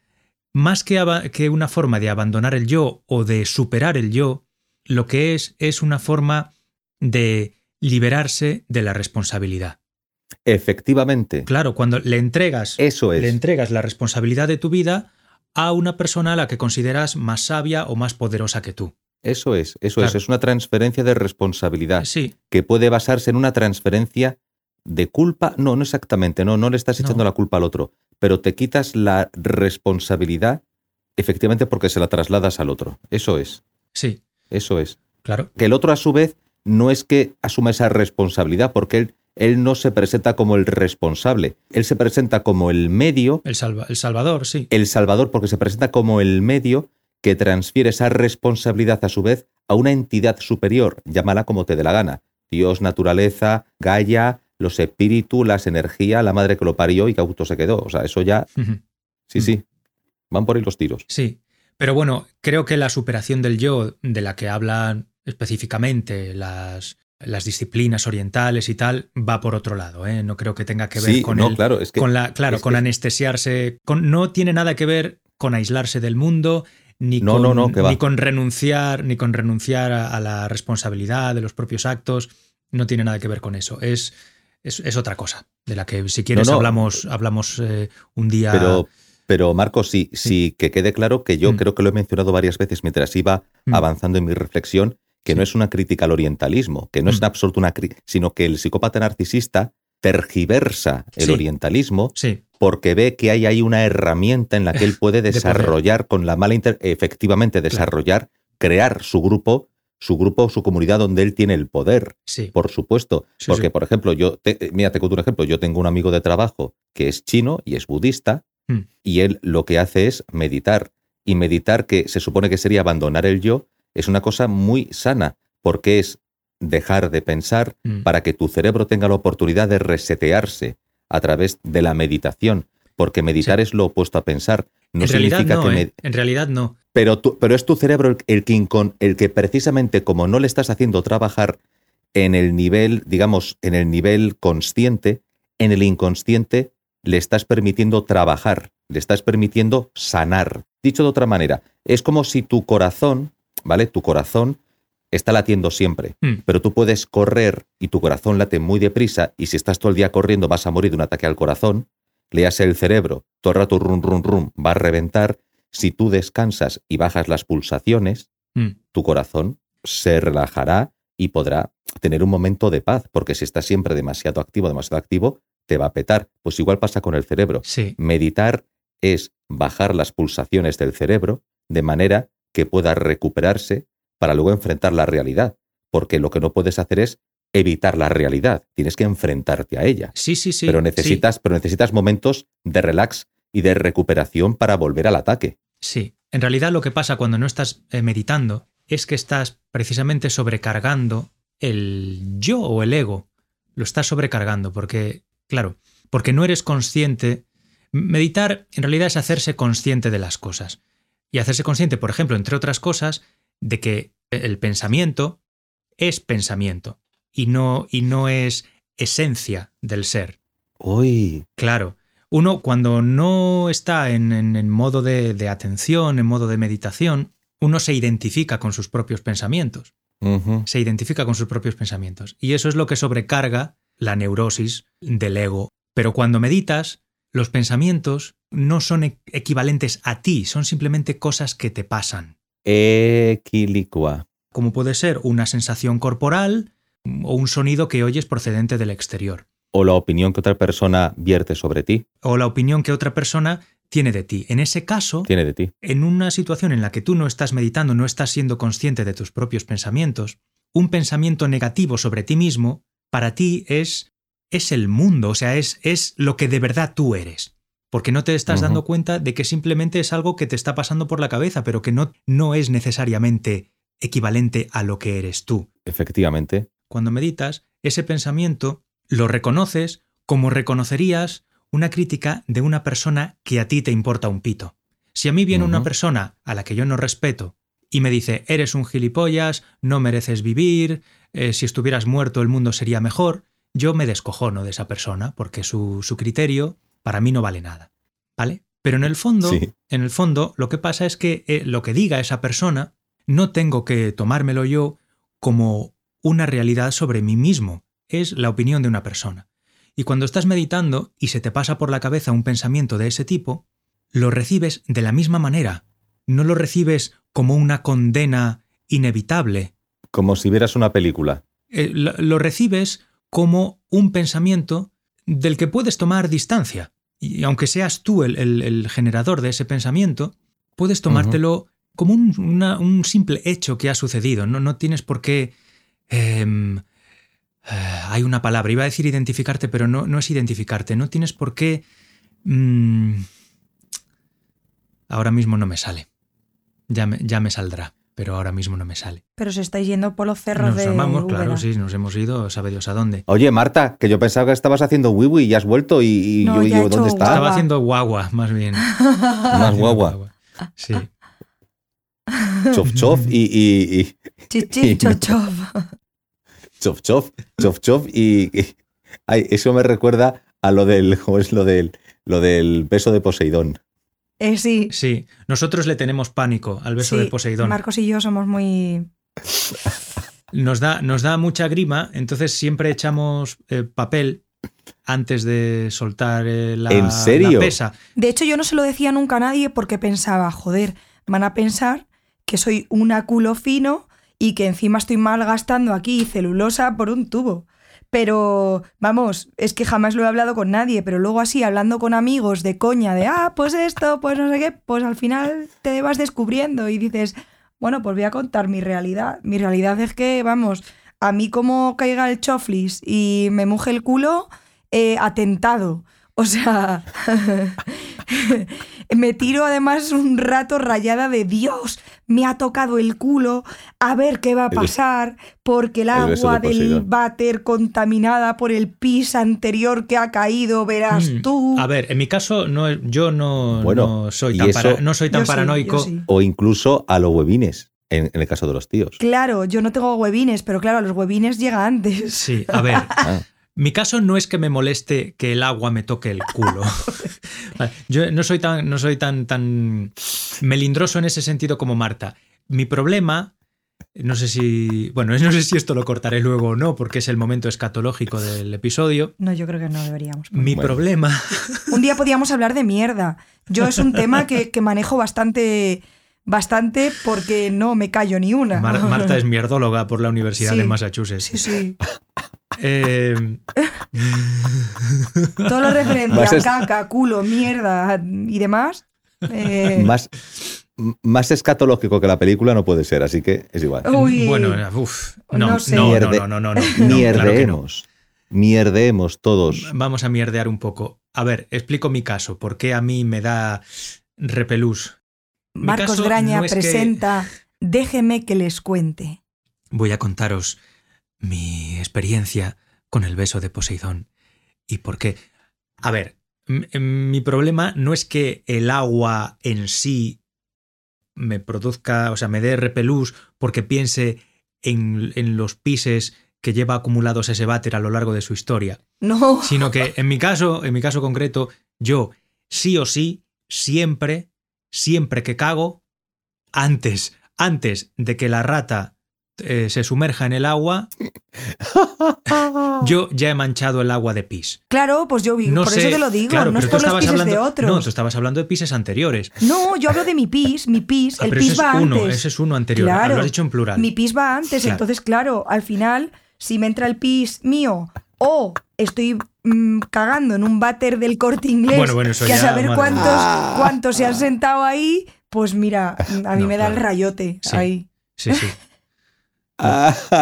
más que, que una forma de abandonar el yo o de superar el yo, lo que es es una forma de liberarse de la responsabilidad. Efectivamente, Claro, cuando le entregas eso es. le entregas la responsabilidad de tu vida a una persona a la que consideras más sabia o más poderosa que tú. Eso es, eso es, Claro. es una transferencia de responsabilidad Sí, que puede basarse en una transferencia de culpa. No, no exactamente, no, no le estás No. echando la culpa al otro, pero te quitas la responsabilidad efectivamente porque se la trasladas al otro. Eso es, sí, eso es. claro. Que el otro a su vez no es que asuma esa responsabilidad porque él, él no se presenta como el responsable, él se presenta como el medio El, salva- el Salvador, sí. el Salvador porque se presenta como el medio que transfiere esa responsabilidad a su vez a una entidad superior, llámala como te dé la gana. Dios, naturaleza, Gaia, los espíritus, las energías, la madre que lo parió y que auto se quedó. O sea, eso ya, sí, sí, van por ahí los tiros. Sí. Pero bueno, creo que la superación del yo, de la que hablan específicamente las, las disciplinas orientales y tal, va por otro lado. ¿eh? No creo que tenga que ver Sí, con no, el- claro, es que con la, claro, es con que- anestesiarse. con- no tiene nada que ver con aislarse del mundo, ni, No, con, no, no, que va. ni con renunciar, ni con renunciar a, a la responsabilidad de los propios actos. No tiene nada que ver con eso. Es, es, es otra cosa, de la que si quieres hablamos, hablamos eh, un día. Pero, pero Marcos, sí, sí, que quede claro que yo Mm. creo que lo he mencionado varias veces mientras iba Mm. avanzando en mi reflexión, que Sí. no es una crítica al orientalismo, que no es Mm. en absoluto una crítica, sino que el psicópata narcisista tergiversa el Sí. orientalismo Sí, porque ve que hay ahí una herramienta en la que él puede De desarrollar con la mala inter efectivamente desarrollar, crear su grupo, su grupo, su comunidad donde él tiene el poder, sí. por supuesto. Porque, por ejemplo, yo, te, eh, mira, te cuento un ejemplo. Yo tengo un amigo de trabajo que es chino y es budista, Mm. y él lo que hace es meditar. Y meditar, que se supone que sería abandonar el yo, es una cosa muy sana, porque es dejar de pensar Mm. para que tu cerebro tenga la oportunidad de resetearse a través de la meditación, porque meditar Sí. es lo opuesto a pensar. No en realidad significa no, que ¿eh? En realidad no. pero, tú- pero es tu cerebro el, el que el que precisamente como no le estás haciendo trabajar en el nivel, digamos, en el nivel consciente, en el inconsciente le estás permitiendo trabajar, le estás permitiendo sanar. Dicho de otra manera, es como si tu corazón, ¿vale? Tu corazón está latiendo siempre. Mm. Pero tú puedes correr y tu corazón late muy deprisa y si estás todo el día corriendo vas a morir de un ataque al corazón. Le hace el cerebro, todo el rato rum, rum, rum, va a reventar. Si tú descansas y bajas las pulsaciones, Mm. tu corazón se relajará y podrá tener un momento de paz, porque si estás siempre demasiado activo, demasiado activo, te va a petar. Pues igual pasa con el cerebro. Sí. Meditar es bajar las pulsaciones del cerebro de manera que pueda recuperarse para luego enfrentar la realidad, porque lo que no puedes hacer es evitar la realidad, tienes que enfrentarte a ella. Sí, sí, sí. pero sí. necesitas, pero necesitas momentos de relax y de recuperación para volver al ataque. Sí, en realidad lo que pasa cuando no estás eh, meditando es que estás precisamente sobrecargando el yo o el ego. Lo estás sobrecargando porque, claro, porque no eres consciente. Meditar en realidad es hacerse consciente de las cosas. Y hacerse consciente, por ejemplo, entre otras cosas, de que el pensamiento es pensamiento y no, y no es esencia del ser. Uy, Claro, uno cuando no está en, en- en modo de, de atención, en modo de meditación, uno se identifica con sus propios pensamientos, se identifica con sus propios pensamientos. Y eso es lo que sobrecarga la neurosis del ego. Pero cuando meditas, los pensamientos no son e- equivalentes a ti, son simplemente cosas que te pasan. Equilicua. Como puede ser una sensación corporal o un sonido que oyes procedente del exterior. O la opinión que otra persona vierte sobre ti, O la opinión que otra persona tiene de ti. En ese caso, tiene de ti. en una situación en la que tú no estás meditando, no estás siendo consciente de tus propios pensamientos, un pensamiento negativo sobre ti mismo, para ti es, es el mundo, o sea, es, es lo que de verdad tú eres. Porque no te estás dando cuenta de que simplemente es algo que te está pasando por la cabeza, pero que no, no es necesariamente equivalente a lo que eres tú. Efectivamente. Cuando meditas, ese pensamiento lo reconoces como reconocerías una crítica de una persona que a ti te importa un pito. Si a mí viene una persona a la que yo no respeto y me dice, eres un gilipollas, no mereces vivir, eh, si estuvieras muerto el mundo sería mejor, yo me descojono de esa persona porque su, su criterio para mí no vale nada. ¿Vale? Pero en el fondo, Sí. en el fondo, lo que pasa es que eh, lo que diga esa persona no tengo que tomármelo yo como una realidad sobre mí mismo, es la opinión de una persona. Y cuando estás meditando y se te pasa por la cabeza un pensamiento de ese tipo, lo recibes de la misma manera. No lo recibes como una condena inevitable. Como si vieras una película. Eh, lo, lo recibes como un pensamiento del que puedes tomar distancia. Y aunque seas tú el, el- el generador de ese pensamiento, puedes tomártelo como un, una- un simple hecho que ha sucedido. No, no tienes por qué... em, eh, hay una palabra, iba a decir identificarte, pero no, no es identificarte. No tienes por qué... mm, ahora mismo no me sale. Ya me, ya me saldrá, pero ahora mismo no me sale. Pero se estáis yendo por los cerros Nos de vamos, Úbeda. claro, sí, nos hemos ido, sabe Dios a dónde. Oye, Marta, que yo pensaba que estabas haciendo wiwi y ya has vuelto y, y No, yo ya he digo, ¿dónde hecho está? Estaba haciendo guagua, más bien. Más guagua. Sí. Chof chof y, y, y- Chichi, chochov. chof chof, chof chof y, y- ay, eso me recuerda a lo del, ¿cómo es lo del, lo del beso de Poseidón. Eh, sí. Sí, nosotros le tenemos pánico al beso sí, de Poseidón. Marcos y yo somos muy. Nos da, nos da mucha grima, entonces siempre echamos eh, papel antes de soltar eh, la, ¿En serio? la pesa. De hecho, yo no se lo decía nunca a nadie porque pensaba, joder, van a pensar que soy una culo fino y que encima estoy malgastando aquí celulosa por un tubo. Pero, vamos, es que jamás lo he hablado con nadie, pero luego así, hablando con amigos de coña, de, ah, pues esto, pues no sé qué, pues al final te vas descubriendo y dices, bueno, pues voy a contar mi realidad. Mi realidad es que, vamos, a mí como caiga el choflis y me moje el culo, eh, atentado. O sea, me tiro además un rato rayada de Dios, me ha tocado el culo, a ver qué va a pasar, porque el agua de del váter contaminada por el pis anterior que ha caído, verás Mm, tú. A ver, en mi caso, no, yo no, Bueno, no soy tan, eso- para- no soy tan sí, paranoico. sí. O incluso a los huevines, en, en el caso de los tíos. Claro, yo no tengo huevines, pero claro, a los huevines llega antes. Sí, a ver, Ah, Mi caso no es que me moleste que el agua me toque el culo. Yo no soy tan, no soy tan, tan melindroso en ese sentido como Marta. Mi problema No sé si. Bueno, no sé si esto lo cortaré luego o no, porque es el momento escatológico del episodio. No, yo creo que no deberíamos. Mi Bueno. problema. Un día podíamos hablar de mierda. Yo es un tema que, que manejo bastante, bastante porque no me callo ni una. Mar- Marta es mierdóloga por la Universidad Sí. de Massachusetts. Sí, sí. Eh, Todo lo referente a es- caca, culo, mierda y demás. eh, Más, más escatológico que la película no puede ser, así que es igual. Uy. bueno, uff. No, No no, sé. no, no, Mierde- no, no, no, no, claro que no. Mierdeemos. Mierdeemos todos. Vamos a mierdear un poco. A ver, explico mi caso. ¿Por qué a mí me da repelús? Mi Marcos Graña no es que- presenta Déjeme que les cuente. Voy a contaros mi experiencia con el beso de Poseidón. ¿Y por qué? A ver, m- m- mi problema no es que el agua en sí me produzca, o sea, me dé repelús porque piense en, en los pises que lleva acumulados ese váter a lo largo de su historia, No. sino que en mi caso, en mi caso concreto, yo sí o sí, siempre, siempre que cago, antes, antes de que la rata eh, se sumerja en el agua, yo ya he manchado el agua de pis. Claro, pues yo vi, No por sé, eso te lo digo, claro, no es por los estabas pises hablando, de otros. No, tú estabas hablando de pises anteriores. No, yo hablo de mi pis, mi pis, Ah, el pero pis ese va es uno, antes. ese es uno anterior. Ah, Claro. Lo has dicho en plural. Mi pis va antes, Claro. entonces claro, al final, si me entra el pis mío o estoy mm, cagando en un váter del corte inglés, Bueno, bueno, eso que a ya, saber cuántos, mía. cuántos se han sentado ahí, pues mira, a mí No, me da el rayote Sí. ahí. Sí, sí.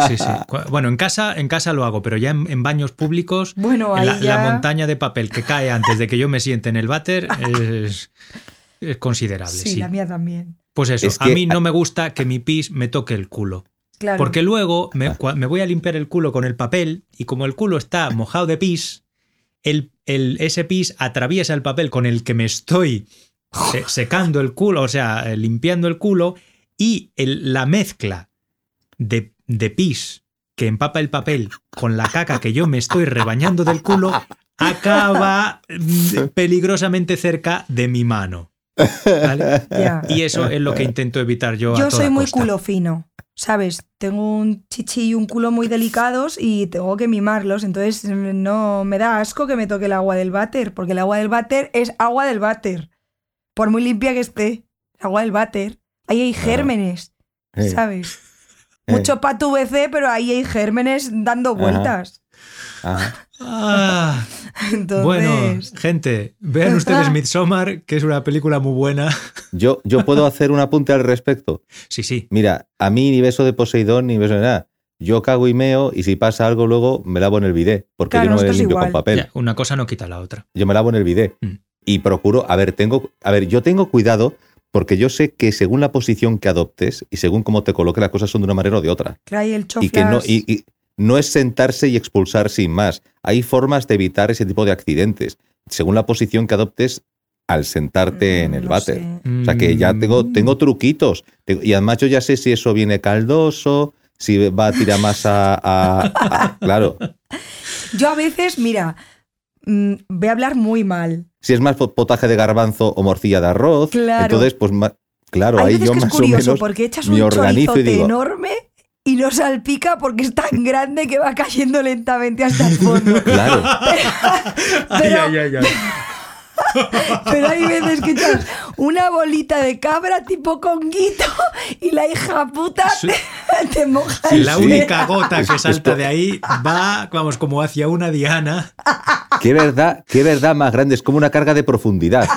Sí, sí. Bueno, en casa, en casa lo hago, pero ya en, en baños públicos, Bueno, ahí la, ya... la montaña de papel que cae antes de que yo me siente en el váter es, es considerable. Sí, Sí, la mía también. Pues eso, Es a mí no me gusta que mi pis me toque el culo. Claro. Porque luego me, voy a limpiar el culo con el papel y como el culo está mojado de pis, el, el- ese pis atraviesa el papel con el que me estoy se- secando el culo, o sea, eh, limpiando el culo, y el- la mezcla de, de pis que empapa el papel con la caca que yo me estoy rebañando del culo acaba mm, peligrosamente cerca de mi mano. ¿vale? Y eso es lo que intento evitar yo. a Yo toda soy muy costa. culo fino, ¿sabes? Tengo un chichi y un culo muy delicados y tengo que mimarlos, entonces mm, no me da asco que me toque el agua del váter, porque el agua del váter es agua del váter. Por muy limpia que esté, agua del váter. Ahí hay gérmenes, ¿sabes? Eh, Mucho pato VC, pero ahí hay gérmenes dando vueltas. ajá. Ah, Entonces, bueno, gente, vean ustedes Midsommar, que es una película muy buena. Yo, yo puedo hacer un apunte al respecto. Sí, sí. Mira, a mí ni beso de Poseidón ni beso de nada. Yo cago y meo y si pasa algo luego me lavo en el bidet, porque Claro, yo no me limpio igual. con papel. Ya, una cosa no quita la otra. Yo me lavo en el bidet. Mm. Y procuro, a ver, tengo, a ver, yo tengo cuidado porque yo sé que según la posición que adoptes y según cómo te coloque las cosas son de una manera o de otra. que hay el Y que no, y, y es sentarse y expulsar sin más. Hay formas de evitar ese tipo de accidentes, según la posición que adoptes al sentarte en Mm, el no váter. sé. O sea que ya tengo, Mm. tengo truquitos. Tengo- Y además yo ya sé si eso viene caldoso, si va a tirar más a... a- a- claro, Yo a veces, mira, mm, voy a hablar muy mal. si es más po- potaje de garbanzo o morcilla de arroz. Claro. Entonces, pues ma- claro, Hay ahí veces yo que es más o curioso menos porque echas me un organizo y chorizote digo- enorme y no salpica porque es tan grande que va cayendo lentamente hasta el fondo. Claro. Pero- ay, ay, ay. Pero hay veces que echas una bolita de cabra tipo conguito y la hija puta Sí. te, te moja Sí, la sí. única gota que salta de ahí va, vamos, como hacia una diana. Qué verdad, qué verdad más grande. Es como una carga de profundidad.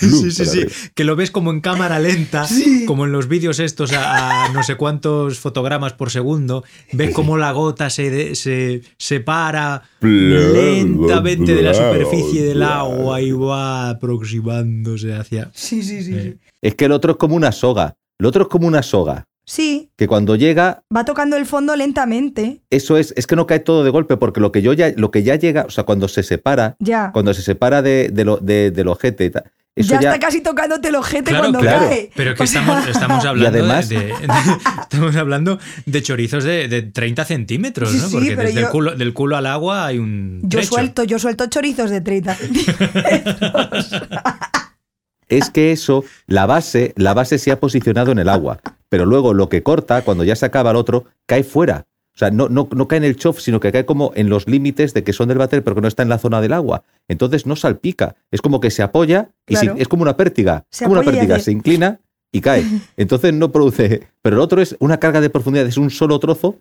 Sí, sí, sí. Que lo ves como en cámara lenta, como en los vídeos estos a, a no sé cuántos fotogramas por segundo. Ves como la gota se, de- se separa lentamente de la superficie del agua y va aproximándose hacia. Sí, sí, sí. Eh, Sí. Es que el otro es como una soga. El otro es como una soga. Sí, Que cuando llega, va tocando el fondo lentamente. eso es, es que no cae todo de golpe, porque lo que yo ya, lo que ya llega, o sea, cuando se separa, Ya. cuando se separa de, de lo, de- del ojete, y tal, eso ya, ya, está casi tocándote el ojete Claro, cuando claro. cae. Pero que O sea, estamos, estamos hablando además- de, de- estamos hablando de chorizos de, de 30 centímetros, Sí, ¿no? sí, Porque pero desde el culo, del culo al agua hay un Yo trecho. suelto, yo suelto chorizos de 30 centímetros. es que eso, la base, la base se ha posicionado en el agua. pero luego lo que corta, cuando ya se acaba el otro, cae fuera. O sea, no, no, no cae en el chof, sino que cae como en los límites de que son del váter, pero que no está en la zona del agua. Entonces no salpica. Es como que se apoya y Claro. se- es como una pértiga. Se como una pértiga, se inclina y cae. Entonces no produce. Pero el otro es una carga de profundidad, es un solo trozo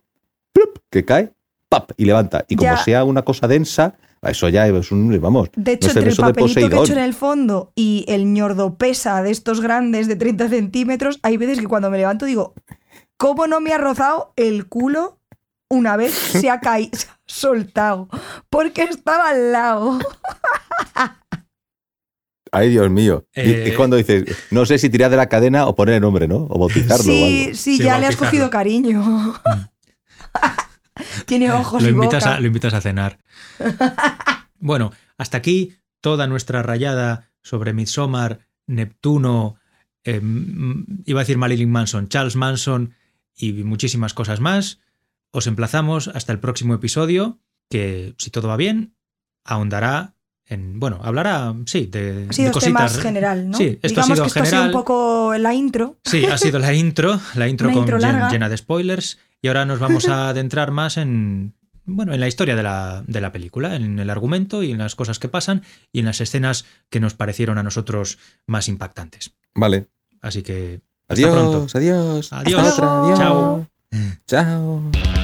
¡plup! que cae, ¡pap! y levanta. Y como Ya. sea una cosa densa, eso ya es un. Vamos. De hecho, no entre el eso de papelito que he hecho en el fondo y el ñordo pesa de estos grandes de 30 centímetros, hay veces que cuando me levanto digo, ¿cómo no me ha rozado el culo una vez se ha caído, se ha soltado? Porque estaba al lado. Ay, Dios mío. Y- Eh, y cuando dices, no sé si tirar de la cadena o poner el nombre, ¿no? O bautizarlo o Sí, algo. sí, Sí, ya le has cogido cariño. Tiene ojos lo y invitas, boca. a, lo invitas a cenar. bueno, hasta aquí toda nuestra rayada sobre Midsommar, Neptuno, eh, mm, iba a decir Marilyn Manson, Charles Manson y muchísimas cosas más. Os emplazamos hasta el próximo episodio, que si todo va bien, ahondará en. Bueno, hablará, sí, de, Ha sido de este cositas. general, ¿no? Sí, esto Digamos ha sido que esto ha general. sido un poco la intro. Sí, ha sido la intro, la intro con intro llen- llena de spoilers. Y ahora nos vamos a adentrar más en, bueno, en la historia de la, de la película, en el argumento y en las cosas que pasan y en las escenas que nos parecieron a nosotros más impactantes. Vale. Así que hasta pronto. Adiós, adiós. Adiós. Hasta otra, adiós. Chao. Chao.